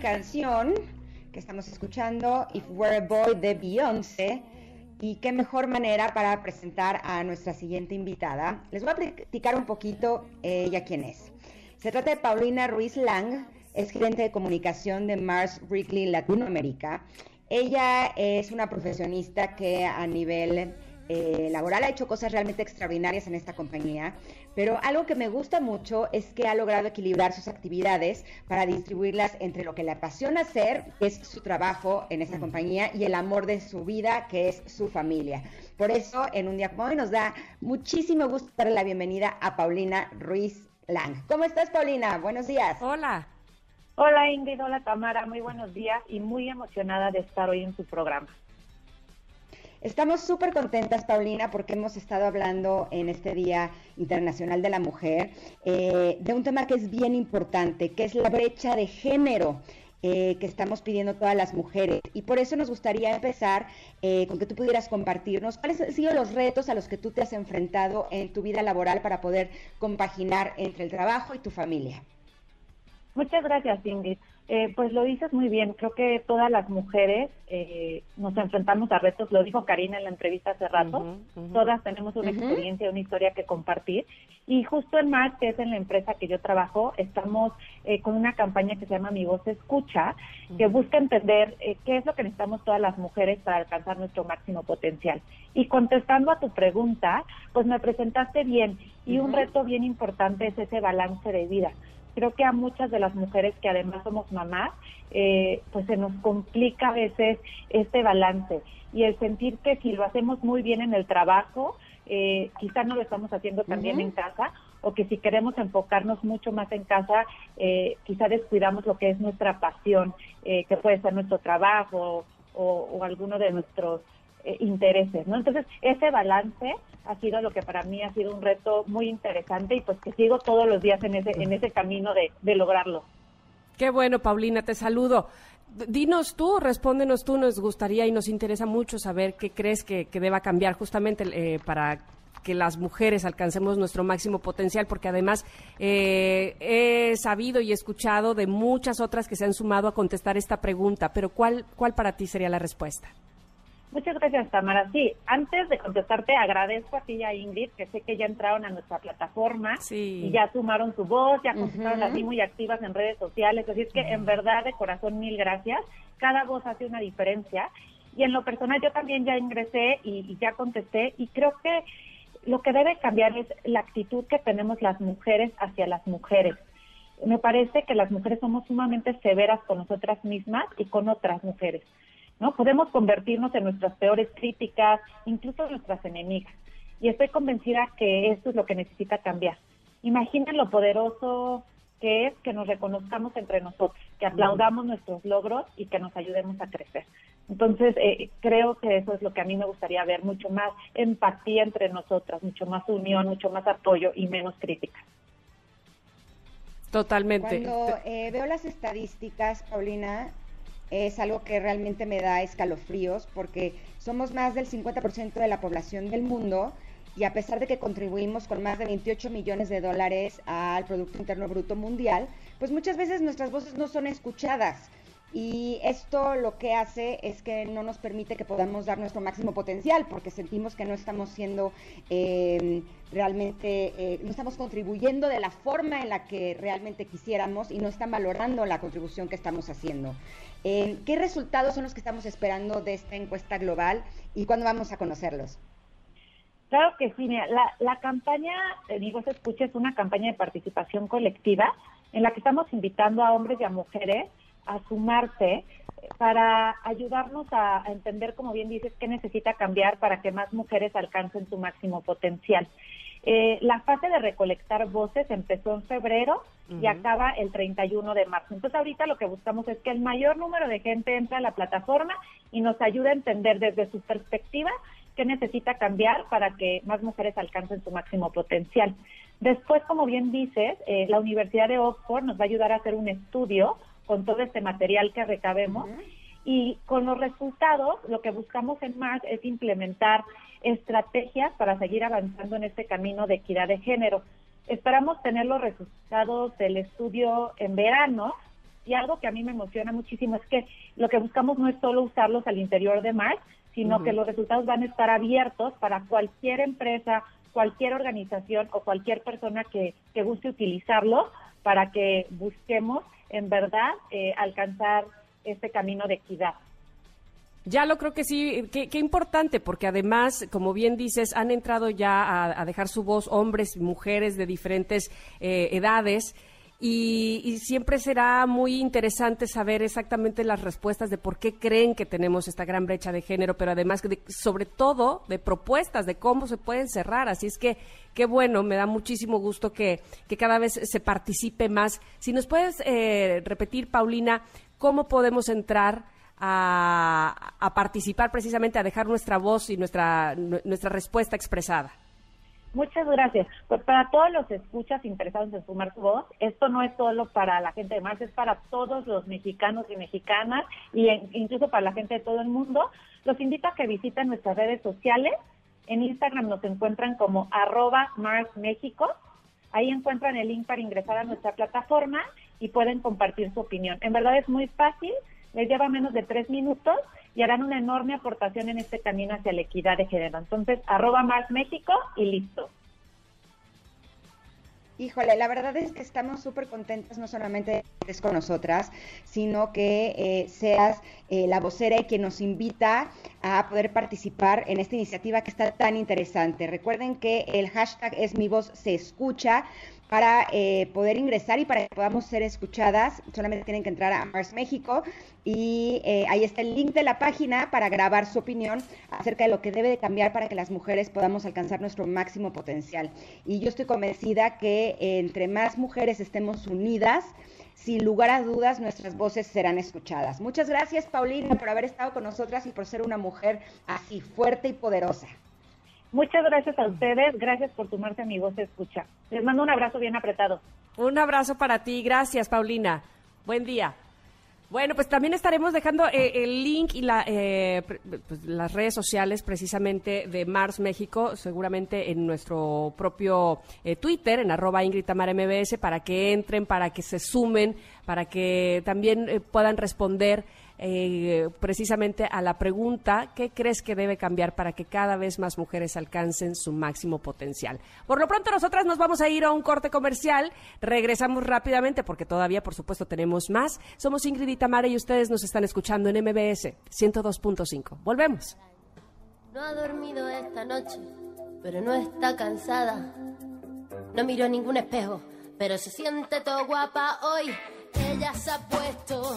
canción que estamos escuchando, If We're a Boy de Beyoncé. Y qué mejor manera para presentar a nuestra siguiente invitada. Les voy a platicar un poquito eh, ella quién es. Se trata de Paulina Ruiz Lang, es gerente de comunicación de Mars Wrigley Latinoamérica. Ella es una profesionista que a nivel eh, laboral, ha hecho cosas realmente extraordinarias en esta compañía, pero algo que me gusta mucho es que ha logrado equilibrar sus actividades para distribuirlas entre lo que le apasiona hacer, que es su trabajo en esta compañía, y el amor de su vida, que es su familia. Por eso, en un día como hoy, nos da muchísimo gusto darle la bienvenida a Paulina Ruiz Lang. ¿Cómo estás, Paulina? Buenos días. Hola. Hola Ingrid, hola Tamara, muy buenos días y muy emocionada de estar hoy en su programa. Estamos súper contentas, Paulina, porque hemos estado hablando en este Día Internacional de la Mujer eh, de un tema que es bien importante, que es la brecha de género. eh, que estamos pidiendo todas las mujeres. Y por eso nos gustaría empezar eh, con que tú pudieras compartirnos cuáles han sido los retos a los que tú te has enfrentado en tu vida laboral para poder compaginar entre el trabajo y tu familia. Muchas gracias Ingrid. Eh, pues lo dices muy bien, creo que todas las mujeres eh, nos enfrentamos a retos, lo dijo Karina en la entrevista hace rato, todas tenemos una experiencia, una historia que compartir y justo en Mars, que es en la empresa que yo trabajo, estamos eh, con una campaña que se llama Mi Voz Escucha, que busca entender eh, qué es lo que necesitamos todas las mujeres para alcanzar nuestro máximo potencial. Y contestando a tu pregunta, pues me presentaste bien y un reto bien importante es ese balance de vida creo que a muchas de las mujeres que además somos mamás, eh, pues se nos complica a veces este balance y el sentir que si lo hacemos muy bien en el trabajo, eh, quizá no lo estamos haciendo tan bien Ujú. en casa o que si queremos enfocarnos mucho más en casa, eh, quizá descuidamos lo que es nuestra pasión, eh, que puede ser nuestro trabajo o, o alguno de nuestros eh, intereses, ¿no? Entonces, ese balance ha sido lo que para mí ha sido un reto muy interesante y pues que sigo todos los días en ese, en ese camino de, de lograrlo. Qué bueno, Paulina, te saludo. Dinos tú, respóndenos tú, nos gustaría y nos interesa mucho saber qué crees que, que deba cambiar justamente eh, para que las mujeres alcancemos nuestro máximo potencial, porque además eh, he sabido y escuchado de muchas otras que se han sumado a contestar esta pregunta, pero ¿cuál, cuál para ti sería la respuesta? Muchas gracias, Tamara. Sí, antes de contestarte, agradezco a ti y a Ingrid, que sé que ya entraron a nuestra plataforma y ya sumaron su voz, ya contestaron así muy activas en redes sociales. Así es que, en verdad, de corazón, mil gracias. Cada voz hace una diferencia. Y en lo personal, yo también ya ingresé y, y ya contesté. Y creo que lo que debe cambiar es la actitud que tenemos las mujeres hacia las mujeres. Me parece que las mujeres somos sumamente severas con nosotras mismas y con otras mujeres. ¿No? Podemos convertirnos en nuestras peores críticas, incluso nuestras enemigas. Y estoy convencida que esto es lo que necesita cambiar. Imaginen lo poderoso que es que nos reconozcamos entre nosotros, que aplaudamos nuestros logros y que nos ayudemos a crecer. Entonces, eh, creo que eso es lo que a mí me gustaría ver, mucho más empatía entre nosotras, mucho más unión, mucho más apoyo y menos crítica. Totalmente. Cuando eh, veo las estadísticas, Paulina, es algo que realmente me da escalofríos porque somos más del 50% de la población del mundo y a pesar de que contribuimos con más de 28 millones de dólares al Producto Interno Bruto Mundial, pues muchas veces nuestras voces no son escuchadas. Y esto lo que hace es que no nos permite que podamos dar nuestro máximo potencial, porque sentimos que no estamos siendo eh, realmente, eh, no estamos contribuyendo de la forma en la que realmente quisiéramos y no están valorando la contribución que estamos haciendo. Eh, ¿Qué resultados son los que estamos esperando de esta encuesta global y cuándo vamos a conocerlos? Claro que sí, mira, la, campaña, digo, se escucha, es una campaña de participación colectiva en la que estamos invitando a hombres y a mujeres a sumarse para ayudarnos a entender, como bien dices, qué necesita cambiar para que más mujeres alcancen su máximo potencial. Eh, la fase de recolectar voces empezó en febrero y acaba el 31 de marzo. Entonces ahorita lo que buscamos es que el mayor número de gente entre a la plataforma y nos ayude a entender desde su perspectiva qué necesita cambiar para que más mujeres alcancen su máximo potencial. Después, como bien dices, eh, la Universidad de Oxford nos va a ayudar a hacer un estudio con todo este material que recabemos y con los resultados lo que buscamos en Mars es implementar estrategias para seguir avanzando en este camino de equidad de género. Esperamos tener los resultados del estudio en verano y algo que a mí me emociona muchísimo es que lo que buscamos no es solo usarlos al interior de Mars, sino que los resultados van a estar abiertos para cualquier empresa, cualquier organización o cualquier persona que, que guste utilizarlos para que busquemos en verdad eh, alcanzar este camino de equidad. Ya lo creo que sí, qué, importante, porque además, como bien dices, han entrado ya a, dejar su voz hombres y mujeres de diferentes eh, edades. Y, siempre será muy interesante saber exactamente las respuestas de por qué creen que tenemos esta gran brecha de género, pero además, sobre todo, de propuestas de cómo se pueden cerrar. Así es que, qué bueno, me da muchísimo gusto que, que cada vez se participe más. Si nos puedes eh, repetir, Paulina, cómo podemos entrar a, participar precisamente, a dejar nuestra voz y nuestra, nuestra respuesta expresada. Muchas gracias. Pues para todos los escuchas interesados en sumar su voz, esto no es solo para la gente de Mars, es para todos los mexicanos y mexicanas y incluso para la gente de todo el mundo. Los invito a que visiten nuestras redes sociales. En Instagram nos encuentran como arroba Mars México. Ahí encuentran el link para ingresar a nuestra plataforma y pueden compartir su opinión. En verdad es muy fácil les lleva menos de tres minutos y harán una enorme aportación en este camino hacia la equidad de género. Entonces, arroba más México y listo. Híjole, la verdad es que estamos súper contentas, no solamente con nosotras, sino que eh, seas eh, la vocera y quien nos invita a poder participar en esta iniciativa que está tan interesante. Recuerden que el hashtag es mi voz se escucha para eh, poder ingresar y para que podamos ser escuchadas. Solamente tienen que entrar a Mars México y eh, ahí está el link de la página para grabar su opinión acerca de lo que debe de cambiar para que las mujeres podamos alcanzar nuestro máximo potencial. Y yo estoy convencida que entre más mujeres estemos unidas, sin lugar a dudas nuestras voces serán escuchadas. Muchas gracias Paulina por haber estado con nosotras y por ser una mujer así fuerte y poderosa. Muchas gracias a ustedes, gracias por tomarse a mi voz de escucha. Les mando un abrazo bien apretado. Un abrazo para ti, gracias Paulina. Buen día. Bueno, pues también estaremos dejando eh, el link y la, eh, pues, las redes sociales precisamente de Mars México, seguramente en nuestro propio eh, Twitter, en arroba Ingrid Tamara MBS, para que entren, para que se sumen, para que también puedan responder eh, precisamente a la pregunta, ¿qué crees que debe cambiar para que cada vez más mujeres alcancen su máximo potencial? Por lo pronto, nosotras nos vamos a ir a un corte comercial. Regresamos rápidamente porque todavía, por supuesto, tenemos más. Somos Ingrid y Tamara y ustedes nos están escuchando en MBS 102.5. Volvemos. No ha dormido esta noche, pero no está cansada. No miró ningún espejo, pero se siente todo guapa hoy. Ella se ha puesto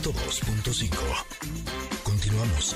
102.5. Continuamos.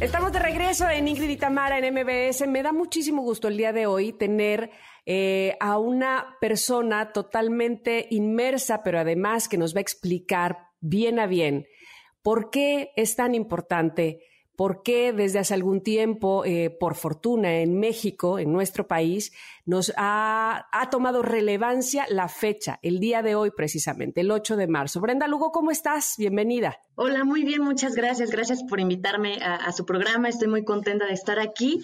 Estamos de regreso en Ingrid y Tamara en MBS. Me da muchísimo gusto el día de hoy tener eh, a una persona totalmente inmersa, pero además que nos va a explicar bien a bien por qué es tan importante por qué desde hace algún tiempo, eh, por fortuna, en México, en nuestro país, nos ha, tomado relevancia la fecha, el día de hoy precisamente, el 8 de marzo. Brenda Lugo, ¿cómo estás? Bienvenida. Hola, muy bien, muchas gracias. Gracias por invitarme a, su programa. Estoy muy contenta de estar aquí.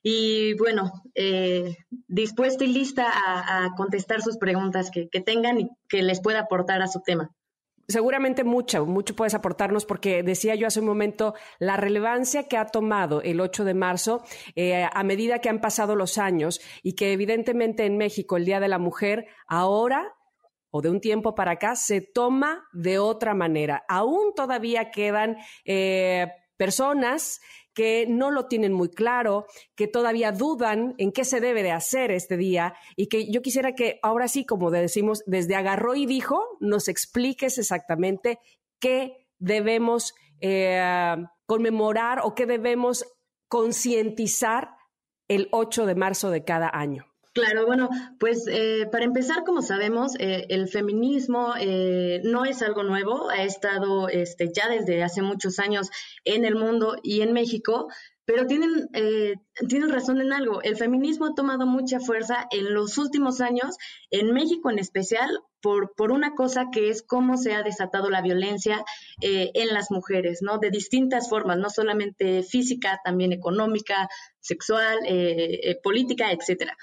Y bueno, eh, dispuesta y lista a, contestar sus preguntas que tengan y que les pueda aportar a su tema. Seguramente mucho, mucho puedes aportarnos porque decía yo hace un momento la relevancia que ha tomado el 8 de marzo eh, a medida que han pasado los años y que evidentemente en México el Día de la Mujer ahora o de un tiempo para acá se toma de otra manera. Aún todavía quedan eh, personas que no lo tienen muy claro, que todavía dudan en qué se debe de hacer este día y que yo quisiera que ahora sí, como decimos, desde agarró y dijo, nos expliques exactamente qué debemos eh, conmemorar o qué debemos concientizar el 8 de marzo de cada año. Claro, bueno, pues eh, para empezar, como sabemos, eh, el feminismo eh, no es algo nuevo, ha estado este, ya desde hace muchos años en el mundo y en México, pero tienen, tienen razón en algo, el feminismo ha tomado mucha fuerza en los últimos años, en México en especial, por, por una cosa que es cómo se ha desatado la violencia en las mujeres, ¿no? De distintas formas, no solamente física, también económica, sexual, política, etcétera.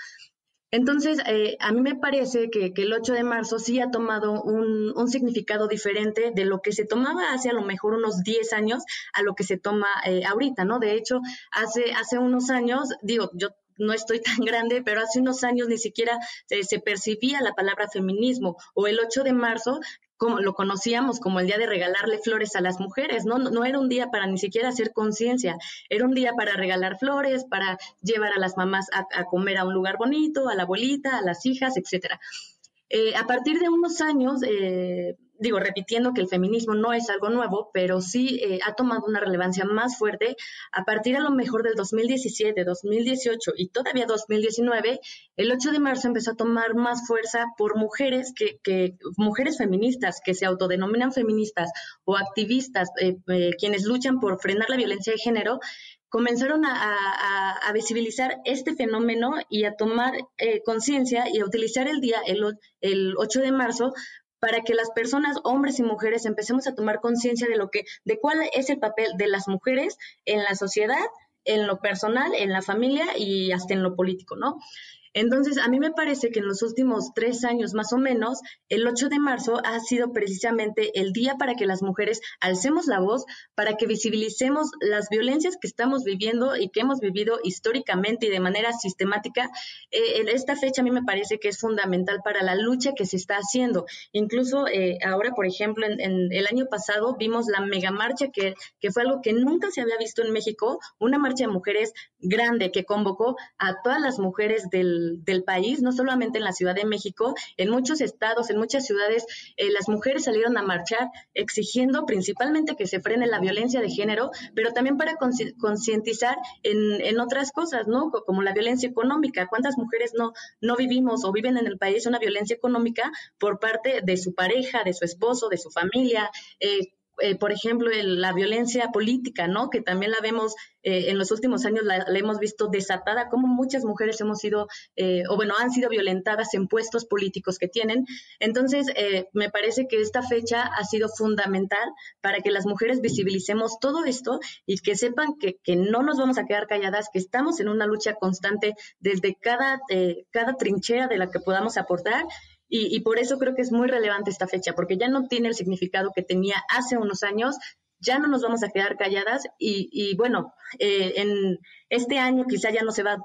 Entonces, eh, a mí me parece que, el 8 de marzo sí ha tomado un, significado diferente de lo que se tomaba hace a lo mejor unos 10 años a lo que se toma eh, ahorita, ¿no? De hecho, hace, hace unos años, digo, yo no estoy tan grande, pero hace unos años ni siquiera se, percibía la palabra feminismo o el 8 de marzo como lo conocíamos como el día de regalarle flores a las mujeres, ¿no? No, era un día para ni siquiera hacer conciencia, era un día para regalar flores, para llevar a las mamás a, comer a un lugar bonito, a la abuelita, a las hijas, etcétera. Eh, a partir de unos años, eh, digo, repitiendo que el feminismo no es algo nuevo, pero sí eh, ha tomado una relevancia más fuerte a partir a lo mejor del 2017, 2018 y todavía 2019, el 8 de marzo empezó a tomar más fuerza por mujeres que, mujeres feministas que se autodenominan feministas o activistas, eh, eh, quienes luchan por frenar la violencia de género, comenzaron a, a, visibilizar este fenómeno y a tomar conciencia y a utilizar el día, el, el 8 de marzo, para que las personas, hombres y mujeres, empecemos a tomar conciencia de lo que, de cuál es el papel de las mujeres en la sociedad, en lo personal, en la familia y hasta en lo político, ¿no? Entonces, a mí me parece que en los últimos tres años más o menos, el 8 de marzo ha sido precisamente el día para que las mujeres alcemos la voz, para que visibilicemos las violencias que estamos viviendo y que hemos vivido históricamente y de manera sistemática. Eh, esta fecha a mí me parece que es fundamental para la lucha que se está haciendo. Incluso eh, ahora, por ejemplo, en, el año pasado vimos la megamarcha que, que fue algo que nunca se había visto en México, una marcha de mujeres grande que convocó a todas las mujeres del del, país, no solamente en la Ciudad de México, en muchos estados, en muchas ciudades, eh, las mujeres salieron a marchar exigiendo principalmente que se frene la violencia de género, pero también para concientizar en, en, otras cosas, ¿no? Como la violencia económica. ¿Cuántas mujeres no, no vivimos o viven en el país una violencia económica por parte de su pareja, de su esposo, de su familia? Eh, eh, por ejemplo, la violencia política, ¿no? Que también la vemos eh, en los últimos años, la, hemos visto desatada, como muchas mujeres hemos sido, eh, o bueno, han sido violentadas en puestos políticos que tienen. Entonces, me parece que esta fecha ha sido fundamental para que las mujeres visibilicemos todo esto y que sepan que, que no nos vamos a quedar calladas, que estamos en una lucha constante desde cada, cada trinchera de la que podamos aportar y, por eso creo que es muy relevante esta fecha, porque ya no tiene el significado que tenía hace unos años, ya no nos vamos a quedar calladas y, bueno, eh, en este año quizá ya no se va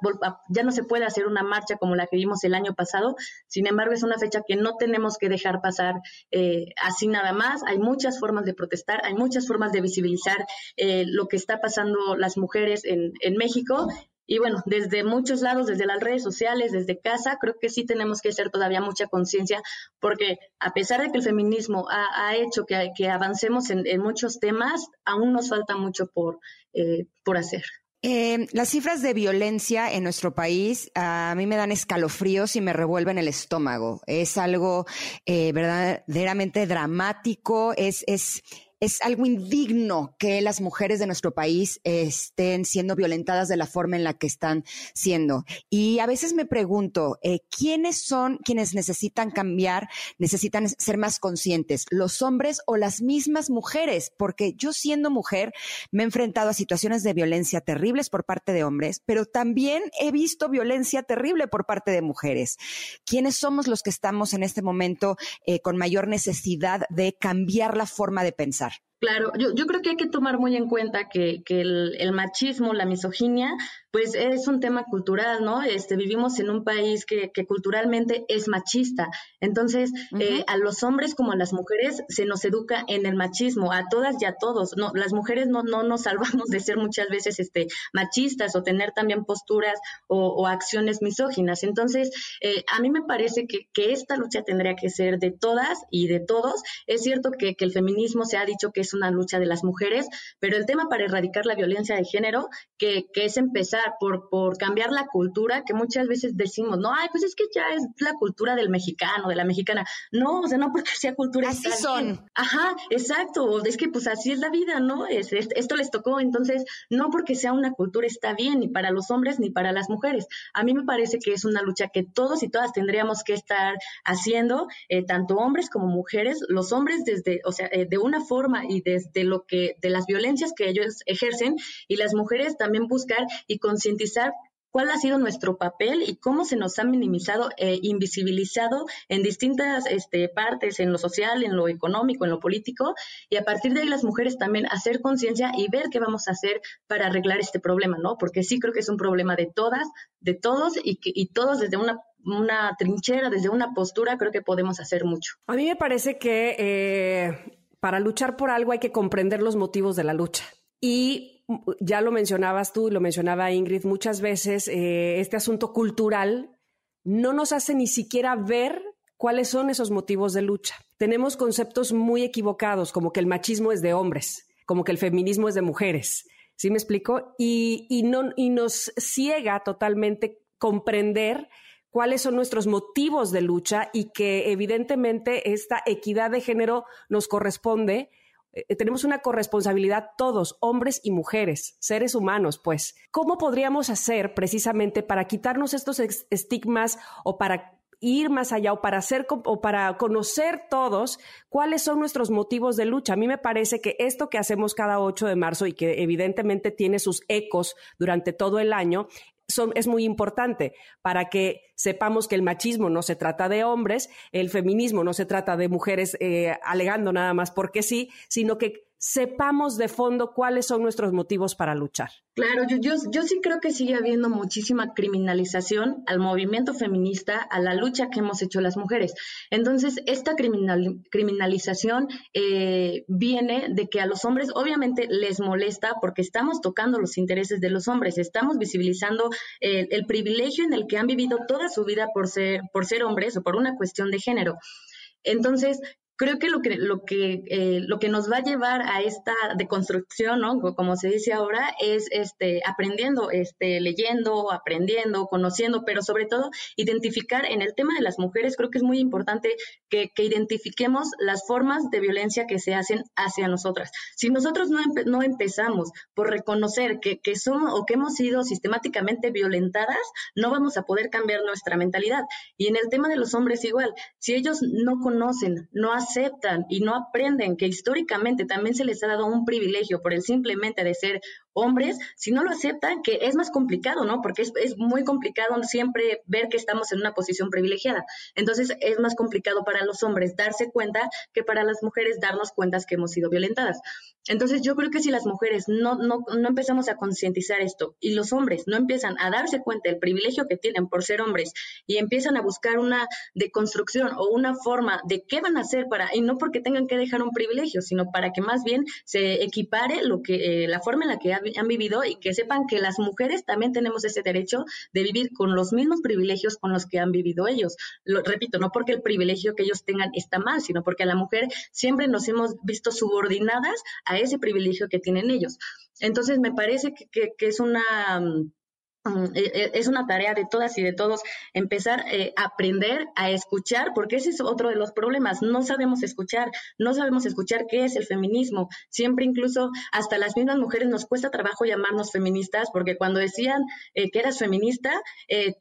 ya no se puede hacer una marcha como la que vimos el año pasado, sin embargo es una fecha que no tenemos que dejar pasar eh, así nada más, hay muchas formas de protestar, hay muchas formas de visibilizar eh, lo que está pasando las mujeres en, en México y bueno, desde muchos lados, desde las redes sociales, desde casa, creo que sí tenemos que hacer todavía mucha conciencia, porque a pesar de que el feminismo ha, hecho que, avancemos en, muchos temas, aún nos falta mucho por, eh, por hacer. Eh, las cifras de violencia en nuestro país a mí me dan escalofríos y me revuelven el estómago. Es algo eh, verdaderamente dramático, es, es es algo indigno que las mujeres de nuestro país estén siendo violentadas de la forma en la que están siendo. Y a veces me pregunto, eh, ¿quiénes son quienes necesitan cambiar, necesitan ser más conscientes, los hombres o las mismas mujeres? Porque yo siendo mujer me he enfrentado a situaciones de violencia terribles por parte de hombres, pero también he visto violencia terrible por parte de mujeres. ¿Quiénes somos los que estamos en este momento eh, con mayor necesidad de cambiar la forma de pensar? azúcar Claro, yo, yo creo que hay que tomar muy en cuenta que, que el, el, machismo, la misoginia, pues es un tema cultural, ¿no? Este, vivimos en un país que, que culturalmente es machista. Entonces, uh -huh. eh, a los hombres como a las mujeres se nos educa en el machismo, a todas y a todos. No, las mujeres no, no nos salvamos de ser muchas veces este, machistas o tener también posturas o, o acciones misóginas. Entonces, eh, a mí me parece que, que esta lucha tendría que ser de todas y de todos. Es cierto que, que el feminismo se ha dicho que es una lucha de las mujeres, pero el tema para erradicar la violencia de género, que, que es empezar por, por cambiar la cultura, que muchas veces decimos, no, ay, pues es que ya es la cultura del mexicano, de la mexicana. No, o sea, no porque sea cultura. Así son. Bien. Ajá, exacto. Es que pues así es la vida, ¿no? Es, es, esto les tocó, entonces, no porque sea una cultura está bien, ni para los hombres ni para las mujeres. A mí me parece que es una lucha que todos y todas tendríamos que estar haciendo, eh, tanto hombres como mujeres, los hombres desde, o sea, eh, de una forma y desde lo que, de las violencias que ellos ejercen, y las mujeres también buscar y concientizar cuál ha sido nuestro papel y cómo se nos ha minimizado e invisibilizado en distintas este, partes, en lo social, en lo económico, en lo político, y a partir de ahí las mujeres también hacer conciencia y ver qué vamos a hacer para arreglar este problema, ¿no? Porque sí creo que es un problema de todas, de todos, y, que, y todos desde una una trinchera, desde una postura, creo que podemos hacer mucho. A mí me parece que eh, para luchar por algo hay que comprender los motivos de la lucha. Y ya lo mencionabas tú y lo mencionaba Ingrid, muchas veces eh, este asunto cultural no nos hace ni siquiera ver cuáles son esos motivos de lucha. Tenemos conceptos muy equivocados, como que el machismo es de hombres, como que el feminismo es de mujeres. ¿Sí me explico? Y, y, no, y nos ciega totalmente comprender cuáles son nuestros motivos de lucha y que evidentemente esta equidad de género nos corresponde. Eh, tenemos una corresponsabilidad todos, hombres y mujeres, seres humanos, pues. ¿Cómo podríamos hacer precisamente para quitarnos estos estigmas o para ir más allá o para hacer o para conocer todos cuáles son nuestros motivos de lucha. A mí me parece que esto que hacemos cada 8 de marzo y que evidentemente tiene sus ecos durante todo el año son, es muy importante para que sepamos que el machismo no se trata de hombres, el feminismo no se trata de mujeres eh, alegando nada más porque sí, sino que sepamos de fondo cuáles son nuestros motivos para luchar. Claro, yo, yo, yo sí creo que sigue habiendo muchísima criminalización al movimiento feminista, a la lucha que hemos hecho las mujeres. Entonces, esta criminal, criminalización eh, viene de que a los hombres obviamente les molesta porque estamos tocando los intereses de los hombres, estamos visibilizando el, el privilegio en el que han vivido toda su vida por ser, por ser hombres o por una cuestión de género. Entonces, creo que lo que lo que eh, lo que nos va a llevar a esta deconstrucción no como se dice ahora es este aprendiendo este leyendo aprendiendo conociendo pero sobre todo identificar en el tema de las mujeres creo que es muy importante que, que identifiquemos las formas de violencia que se hacen hacia nosotras. Si nosotros no, empe no empezamos por reconocer que, que somos o que hemos sido sistemáticamente violentadas no vamos a poder cambiar nuestra mentalidad. Y en el tema de los hombres igual si ellos no conocen no hacen aceptan y no aprenden que históricamente también se les ha dado un privilegio por el simplemente de ser hombres, si no lo aceptan, que es más complicado, ¿no? Porque es, es, muy complicado siempre ver que estamos en una posición privilegiada. Entonces es más complicado para los hombres darse cuenta que para las mujeres darnos cuenta que hemos sido violentadas. Entonces yo creo que si las mujeres no, no, no empezamos a concientizar esto y los hombres no empiezan a darse cuenta del privilegio que tienen por ser hombres y empiezan a buscar una deconstrucción o una forma de qué van a hacer para, y no porque tengan que dejar un privilegio, sino para que más bien se equipare lo que, eh, la forma en la que han vivido y que sepan que las mujeres también tenemos ese derecho de vivir con los mismos privilegios con los que han vivido ellos. Lo repito, no porque el privilegio que ellos tengan está mal, sino porque a la mujer siempre nos hemos visto subordinadas a ese privilegio que tienen ellos. Entonces, me parece que, es una Mm, es una tarea de todas y de todos empezar eh, a aprender a escuchar, porque ese es otro de los problemas. No sabemos escuchar, no sabemos escuchar qué es el feminismo. Siempre incluso hasta las mismas mujeres nos cuesta trabajo llamarnos feministas, porque cuando decían eh, que eras feminista, eh,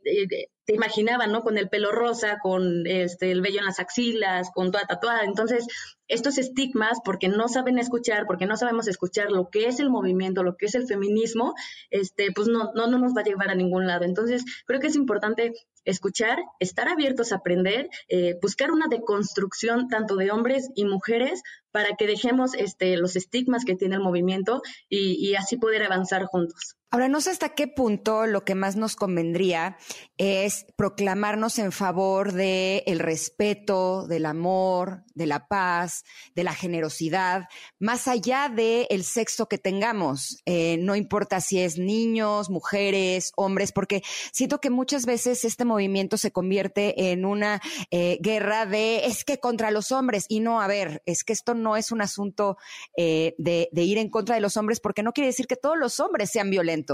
te imaginaban, ¿no? Con el pelo rosa, con este, el vello en las axilas, con toda tatuada. Entonces, estos estigmas, porque no saben escuchar, porque no sabemos escuchar lo que es el movimiento, lo que es el feminismo, este, pues no, no, no nos va a llevar a ningún lado. Entonces, creo que es importante escuchar, estar abiertos a aprender, eh, buscar una deconstrucción tanto de hombres y mujeres para que dejemos este, los estigmas que tiene el movimiento y, y así poder avanzar juntos. Ahora, no sé hasta qué punto lo que más nos convendría es proclamarnos en favor del el respeto, del amor, de la paz, de la generosidad, más allá del el sexo que tengamos. Eh, no importa si es niños, mujeres, hombres, porque siento que muchas veces este movimiento se convierte en una eh, guerra de es que contra los hombres y no, a ver, es que esto no es un asunto eh, de, de ir en contra de los hombres porque no quiere decir que todos los hombres sean violentos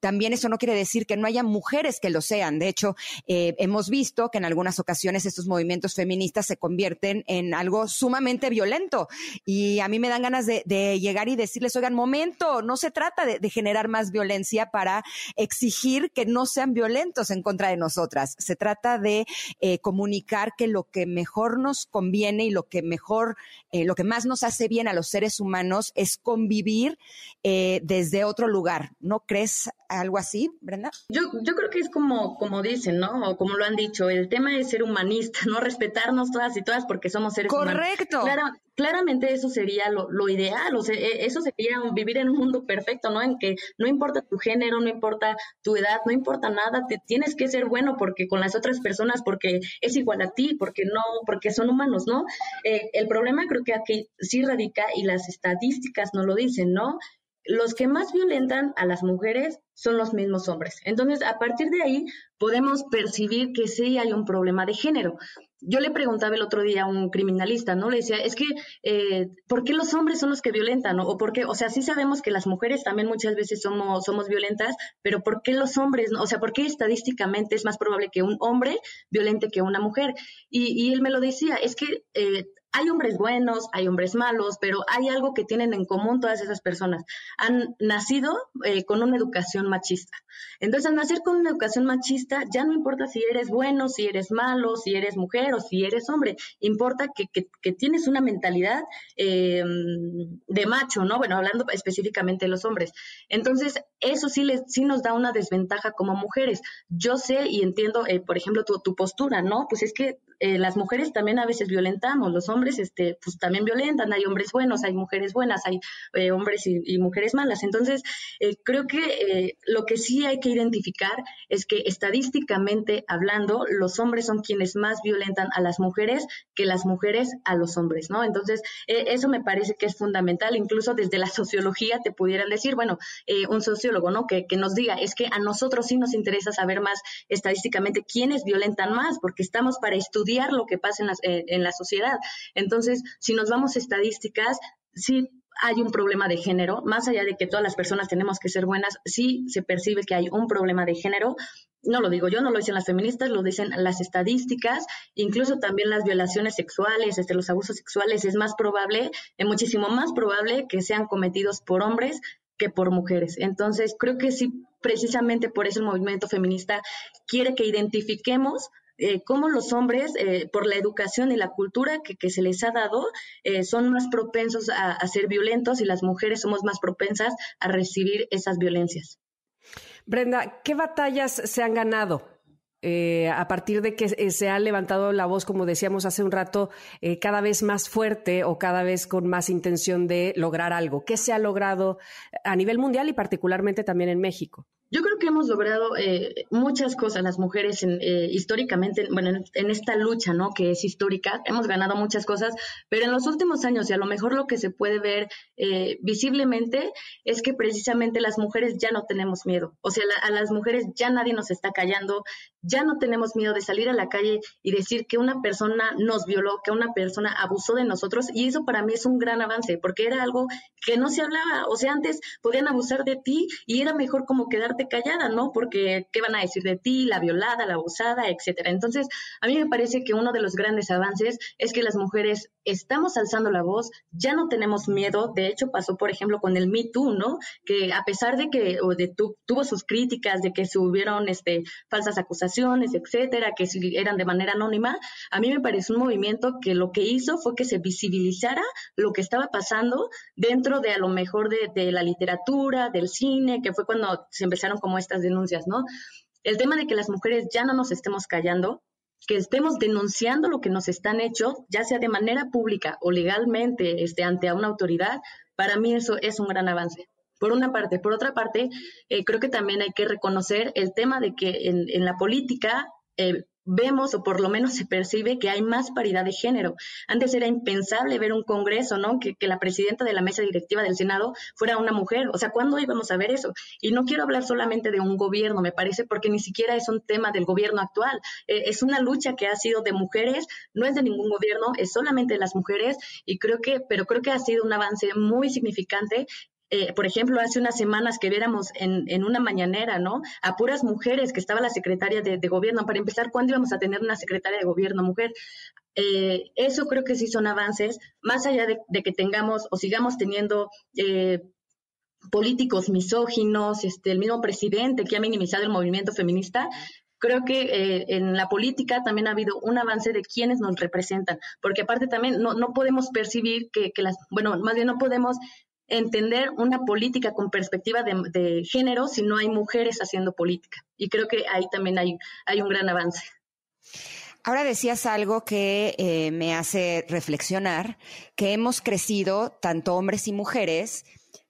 también eso no quiere decir que no haya mujeres que lo sean. De hecho, eh, hemos visto que en algunas ocasiones estos movimientos feministas se convierten en algo sumamente violento. Y a mí me dan ganas de, llegar y decirles, oigan, momento, no se trata de, generar más violencia para exigir que no sean violentos en contra de nosotras. Se trata de eh, comunicar que lo que mejor nos conviene y lo que mejor, eh, lo que más nos hace bien a los seres humanos es convivir desde otro lugar, no ¿Crees algo así, Brenda? Yo, yo creo que es como, como dicen, ¿no? O como lo han dicho, el tema es ser humanista, ¿no? Respetarnos todas y todas porque somos seres humanos. Correcto. claramente eso sería lo, lo, ideal, o sea, e, eso sería vivir en un mundo perfecto, ¿no? En que no importa tu género, no importa tu edad, no importa nada, te tienes que ser bueno porque con las otras personas, porque es igual a ti, porque no, porque son humanos, ¿no? Eh, el problema creo que aquí sí radica y las estadísticas no lo dicen, ¿no? Los que más violentan a las mujeres son los mismos hombres. Entonces, a partir de ahí, podemos percibir que sí hay un problema de género. Yo le preguntaba el otro día a un criminalista, ¿no? Le decía, es que, eh, ¿por qué los hombres son los que violentan? O por qué, o sea, sí sabemos que las mujeres también muchas veces somos, somos violentas, pero ¿por qué los hombres? O sea, ¿por qué estadísticamente es más probable que un hombre violente que una mujer? Y, él me lo decía, es que eh, hay hombres buenos, hay hombres malos, pero hay algo que tienen en común todas esas personas. Han nacido eh, con una educación machista. Entonces, al nacer con una educación machista, ya no importa si eres bueno, si eres malo, si eres mujer o si eres hombre, importa que, que, tienes una mentalidad eh, de macho, ¿no? Bueno, hablando específicamente de los hombres. Entonces, eso sí, les, sí nos da una desventaja como mujeres. Yo sé y entiendo, eh, por ejemplo, tu, tu postura, ¿no? Pues es que eh, las mujeres también a veces violentamos, los hombres este, pues también violentan, hay hombres buenos, hay mujeres buenas, hay eh, hombres y, mujeres malas. Entonces, eh, creo que lo que sí hay que identificar es que estadísticamente hablando, los hombres son quienes más violentan a las mujeres que las mujeres a los hombres, ¿no? Entonces, eso me parece que es fundamental, incluso desde la sociología te pudieran decir, bueno, un sociólogo, ¿no? Que, nos diga, es que a nosotros sí nos interesa saber más estadísticamente quiénes violentan más, porque estamos para estudiar lo que pasa eh, en la sociedad. Entonces, si nos vamos a estadísticas, sí hay un problema de género, más allá de que todas las personas tenemos que ser buenas, sí se percibe que hay un problema de género. No lo digo yo, no lo dicen las feministas, lo dicen las estadísticas, incluso también las violaciones sexuales, este, los abusos sexuales, es más probable, es muchísimo más probable que sean cometidos por hombres que por mujeres. Entonces, creo que sí, precisamente por eso el movimiento feminista quiere que identifiquemos eh, cómo los hombres, eh, por la educación y la cultura que, se les ha dado, eh, son más propensos a, ser violentos y las mujeres somos más propensas a recibir esas violencias. Brenda, ¿qué batallas se han ganado a partir de que se ha levantado la voz, como decíamos hace un rato, cada vez más fuerte o cada vez con más intención de lograr algo. ¿Qué se ha logrado a nivel mundial y particularmente también en México? Yo creo que hemos logrado eh, muchas cosas las mujeres eh, históricamente, bueno, en, esta lucha, ¿no? Que es histórica, hemos ganado muchas cosas, pero en los últimos años y a lo mejor lo que se puede ver eh, visiblemente es que precisamente las mujeres ya no tenemos miedo. O sea, a las mujeres ya nadie nos está callando, ya no tenemos miedo de salir a la calle y decir que una persona nos violó, que una persona abusó de nosotros y eso para mí es un gran avance porque era algo que no se hablaba. O sea, antes podían abusar de ti y era mejor como quedarte callada, ¿no? Porque qué van a decir de ti, la violada, la abusada, etcétera. Entonces, a mí me parece que uno de los grandes avances es que las mujeres estamos alzando la voz, ya no tenemos miedo. De hecho, pasó, por ejemplo, con el Me Too, ¿no? Que a pesar de que o de tuvo sus críticas, de que se hubieron este, falsas acusaciones, etcétera, que eran de manera anónima, a mí me parece un movimiento que lo que hizo fue que se visibilizara lo que estaba pasando dentro de a lo mejor de, de la literatura, del cine, que fue cuando se empezaron como estas denuncias, ¿no? El tema de que las mujeres ya no nos estemos callando, que estemos denunciando lo que nos están hecho, ya sea de manera pública o legalmente este, ante una autoridad, para mí eso es un gran avance. Por una parte. Por otra parte, eh, creo que también hay que reconocer el tema de que en, en la política eh, vemos o por lo menos se percibe que hay más paridad de género. Antes era impensable ver un Congreso, ¿no? Que, la presidenta de la mesa directiva del Senado fuera una mujer. O sea, ¿cuándo íbamos a ver eso? Y no quiero hablar solamente de un gobierno, me parece, porque ni siquiera es un tema del gobierno actual. Eh, es una lucha que ha sido de mujeres, no es de ningún gobierno, es solamente de las mujeres y creo que, pero creo que ha sido un avance muy significante eh, por ejemplo, hace unas semanas que viéramos en, en, una mañanera, ¿no? A puras mujeres, que estaba la secretaria de, gobierno. Para empezar, ¿cuándo íbamos a tener una secretaria de gobierno mujer? Eh, eso creo que sí son avances, más allá de, de que tengamos o sigamos teniendo eh, políticos misóginos, este, el mismo presidente que ha minimizado el movimiento feminista, creo que eh, en la política también ha habido un avance de quienes nos representan, porque aparte también no, no podemos percibir que, que, las, bueno, más bien no podemos entender una política con perspectiva de, género si no hay mujeres haciendo política. Y creo que ahí también hay, hay un gran avance. Ahora decías algo que eh, me hace reflexionar, que hemos crecido, tanto hombres y mujeres,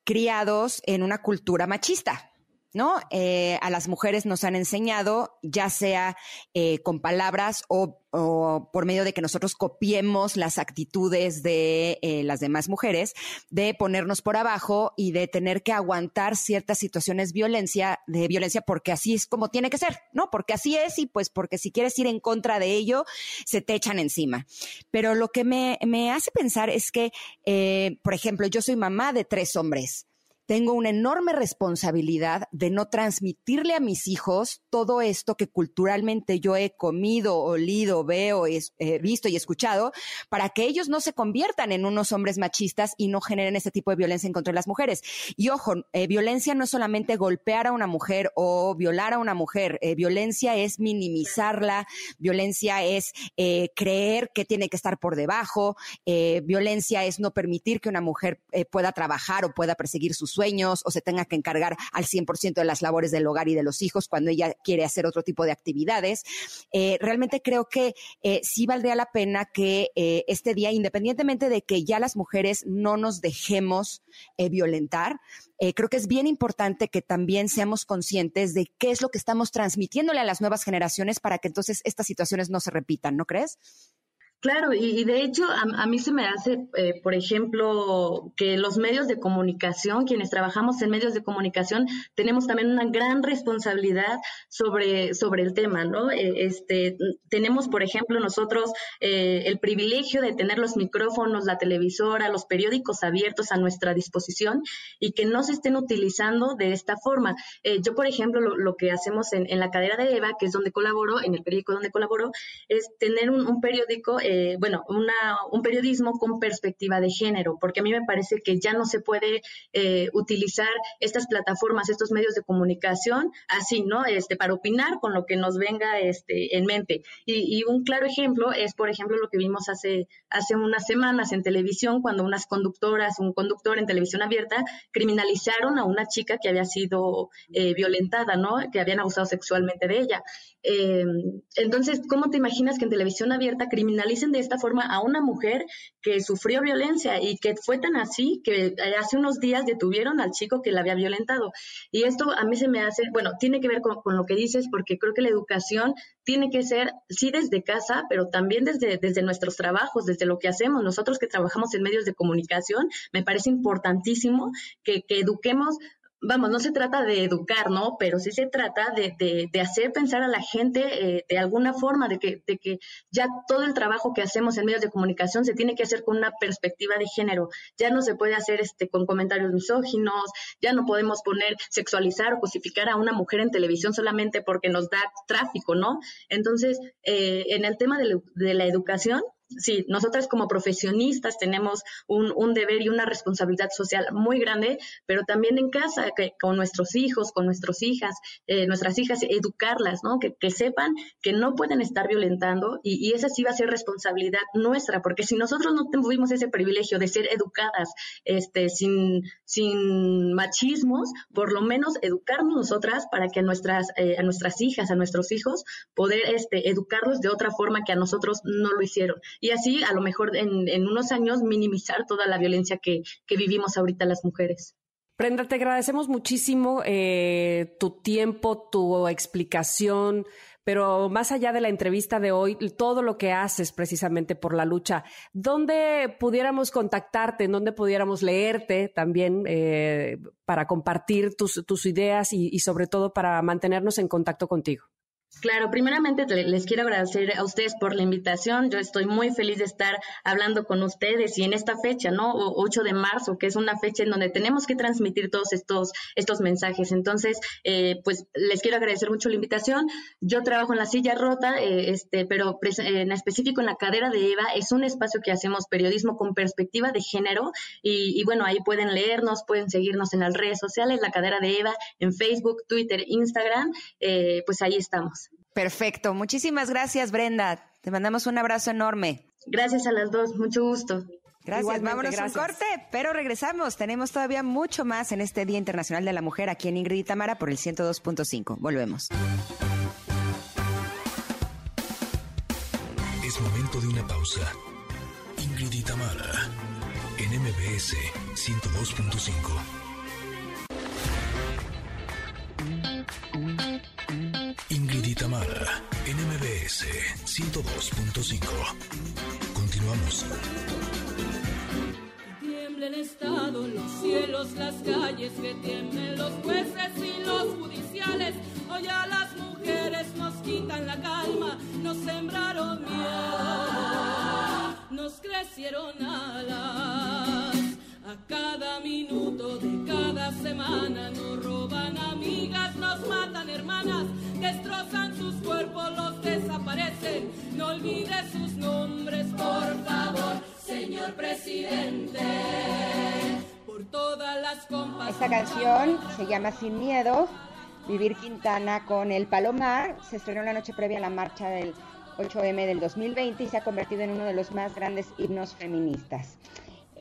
criados en una cultura machista. ¿No? Eh, a las mujeres nos han enseñado, ya sea eh, con palabras o, por medio de que nosotros copiemos las actitudes de eh, las demás mujeres, de ponernos por abajo y de tener que aguantar ciertas situaciones violencia, de violencia porque así es como tiene que ser, ¿no? Porque así es y pues porque si quieres ir en contra de ello, se te echan encima. Pero lo que me, me hace pensar es que, por ejemplo, yo soy mamá de tres hombres tengo una enorme responsabilidad de no transmitirle a mis hijos todo esto que culturalmente yo he comido, olido, veo, es, eh, visto y escuchado, para que ellos no se conviertan en unos hombres machistas y no generen ese tipo de violencia en contra de las mujeres. Y ojo, eh, violencia no es solamente golpear a una mujer o violar a una mujer, eh, violencia es minimizarla, violencia es creer que tiene que estar por debajo, violencia es no permitir que una mujer pueda trabajar o pueda perseguir sus sueños o se tenga que encargar al 100% de las labores del hogar y de los hijos cuando ella quiere hacer otro tipo de actividades. Eh, realmente creo que eh, sí valdría la pena que eh, este día, independientemente de que ya las mujeres no nos dejemos violentar, creo que es bien importante que también seamos conscientes de qué es lo que estamos transmitiéndole a las nuevas generaciones para que entonces estas situaciones no se repitan, ¿no crees? Claro, y, y, de hecho a, a, mí se me hace, eh, por ejemplo, que los medios de comunicación, quienes trabajamos en medios de comunicación, tenemos también una gran responsabilidad sobre, sobre el tema, ¿no? Eh, este, tenemos, por ejemplo, nosotros eh, el privilegio de tener los micrófonos, la televisora, los periódicos abiertos a nuestra disposición y que no se estén utilizando de esta forma. Eh, yo, por ejemplo, lo, lo, que hacemos en, en la cadera de Eva, que es donde colaboro, en el periódico donde colaboro, es tener un, un periódico eh, bueno, una, un periodismo con perspectiva de género, porque a mí me parece que ya no se puede eh, utilizar estas plataformas, estos medios de comunicación así, ¿no? Este, para opinar con lo que nos venga este, en mente. Y, y un claro ejemplo es, por ejemplo, lo que vimos hace, hace unas semanas en televisión, cuando unas conductoras, un conductor en televisión abierta, criminalizaron a una chica que había sido eh, violentada, ¿no? Que habían abusado sexualmente de ella. Eh, entonces, ¿cómo te imaginas que en televisión abierta criminalicen de esta forma a una mujer que sufrió violencia y que fue tan así que hace unos días detuvieron al chico que la había violentado? Y esto a mí se me hace, bueno, tiene que ver con, con lo que dices porque creo que la educación tiene que ser, sí, desde casa, pero también desde, desde nuestros trabajos, desde lo que hacemos. Nosotros que trabajamos en medios de comunicación, me parece importantísimo que, que eduquemos vamos, no se trata de educar, ¿no? Pero sí se trata de, de, hacer pensar a la gente eh, de alguna forma, de que, de que ya todo el trabajo que hacemos en medios de comunicación se tiene que hacer con una perspectiva de género. Ya no se puede hacer este con comentarios misóginos, ya no podemos poner sexualizar o cosificar a una mujer en televisión solamente porque nos da tráfico, ¿no? Entonces, eh, en el tema de, de la educación, sí, nosotras como profesionistas tenemos un, un, deber y una responsabilidad social muy grande, pero también en casa, que, con nuestros hijos, con nuestras hijas, eh, nuestras hijas, educarlas, ¿no? Que, que, sepan que no pueden estar violentando y, y, esa sí va a ser responsabilidad nuestra, porque si nosotros no tuvimos ese privilegio de ser educadas este, sin, sin machismos, por lo menos educarnos nosotras para que nuestras, eh, a nuestras hijas, a nuestros hijos, poder este, educarlos de otra forma que a nosotros no lo hicieron y así a lo mejor en, unos años minimizar toda la violencia que, vivimos ahorita las mujeres. Brenda, te agradecemos muchísimo eh, tu tiempo, tu explicación, pero más allá de la entrevista de hoy, todo lo que haces precisamente por la lucha, ¿dónde pudiéramos contactarte, dónde pudiéramos leerte también eh, para compartir tus ideas y sobre todo para mantenernos en contacto contigo? Claro, primeramente les quiero agradecer a ustedes por la invitación. Yo estoy muy feliz de estar hablando con ustedes y en esta fecha, ¿no? 8 de marzo, que es una fecha en donde tenemos que transmitir todos estos, estos mensajes. Entonces, eh, pues les quiero agradecer mucho la invitación. Yo trabajo en la silla rota, eh, este, pero en específico en la cadera de Eva. Es un espacio que hacemos periodismo con perspectiva de género y, y bueno, ahí pueden leernos, pueden seguirnos en las redes sociales, la cadera de Eva, en Facebook, Twitter, Instagram. Eh, pues ahí estamos. Perfecto. Muchísimas gracias, Brenda. Te mandamos un abrazo enorme. Gracias a las dos. Mucho gusto. Gracias, vámonos a un corte, pero regresamos. Tenemos todavía mucho más en este Día Internacional de la Mujer aquí en Ingrid y Tamara por el 102.5. Volvemos. Es momento de una pausa. Ingrid y Tamara en MBS 102.5. Tamara, NMBS 102.5. Continuamos. Tiembla el Estado, los cielos, las calles, que tiemblen los jueces y los judiciales. Hoy a las mujeres nos quitan la calma, nos sembraron miedo, nos crecieron alas. A cada minuto de cada semana nos roban amigas, nos matan hermanas, destrozan sus cuerpos, los desaparecen. No olvides sus nombres, por favor, señor presidente. Por todas las compas. Esta canción se llama Sin Miedo. Vivir Quintana con el Palomar se estrenó la noche previa a la marcha del 8M del 2020 y se ha convertido en uno de los más grandes himnos feministas.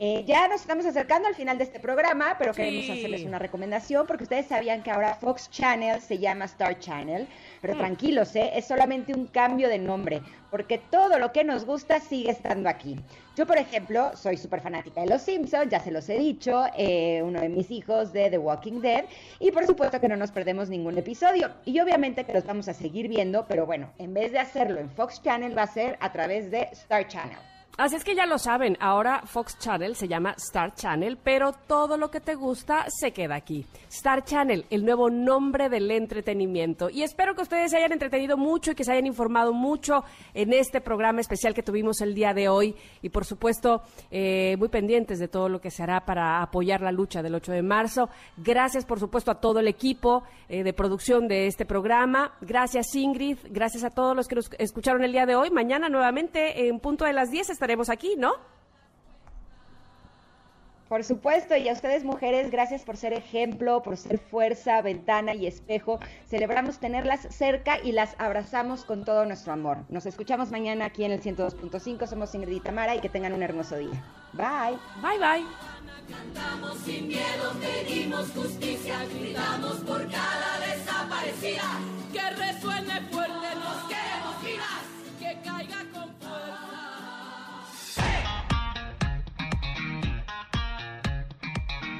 Eh, ya nos estamos acercando al final de este programa, pero queremos hacerles una recomendación porque ustedes sabían que ahora Fox Channel se llama Star Channel, pero mm. tranquilos, ¿eh? es solamente un cambio de nombre, porque todo lo que nos gusta sigue estando aquí. Yo, por ejemplo, soy súper fanática de Los Simpsons, ya se los he dicho, eh, uno de mis hijos de The Walking Dead, y por supuesto que no nos perdemos ningún episodio. Y obviamente que los vamos a seguir viendo, pero bueno, en vez de hacerlo en Fox Channel va a ser a través de Star Channel. Así es que ya lo saben, ahora Fox Channel se llama Star Channel, pero todo lo que te gusta se queda aquí. Star Channel, el nuevo nombre del entretenimiento. Y espero que ustedes se hayan entretenido mucho y que se hayan informado mucho en este programa especial que tuvimos el día de hoy. Y por supuesto, eh, muy pendientes de todo lo que se hará para apoyar la lucha del 8 de marzo. Gracias, por supuesto, a todo el equipo eh, de producción de este programa. Gracias, Ingrid. Gracias a todos los que nos escucharon el día de hoy. Mañana nuevamente en punto de las 10 estaremos aquí, ¿no? Por supuesto, y a ustedes mujeres, gracias por ser ejemplo, por ser fuerza, ventana y espejo. Celebramos tenerlas cerca y las abrazamos con todo nuestro amor. Nos escuchamos mañana aquí en el 102.5. Somos Ingrid y Tamara y que tengan un hermoso día. Bye. Bye, bye. Cantamos sin miedo, pedimos justicia, gritamos por cada desaparecida. Que resuene fuerte, nos queremos vivas, que caiga con fuerza.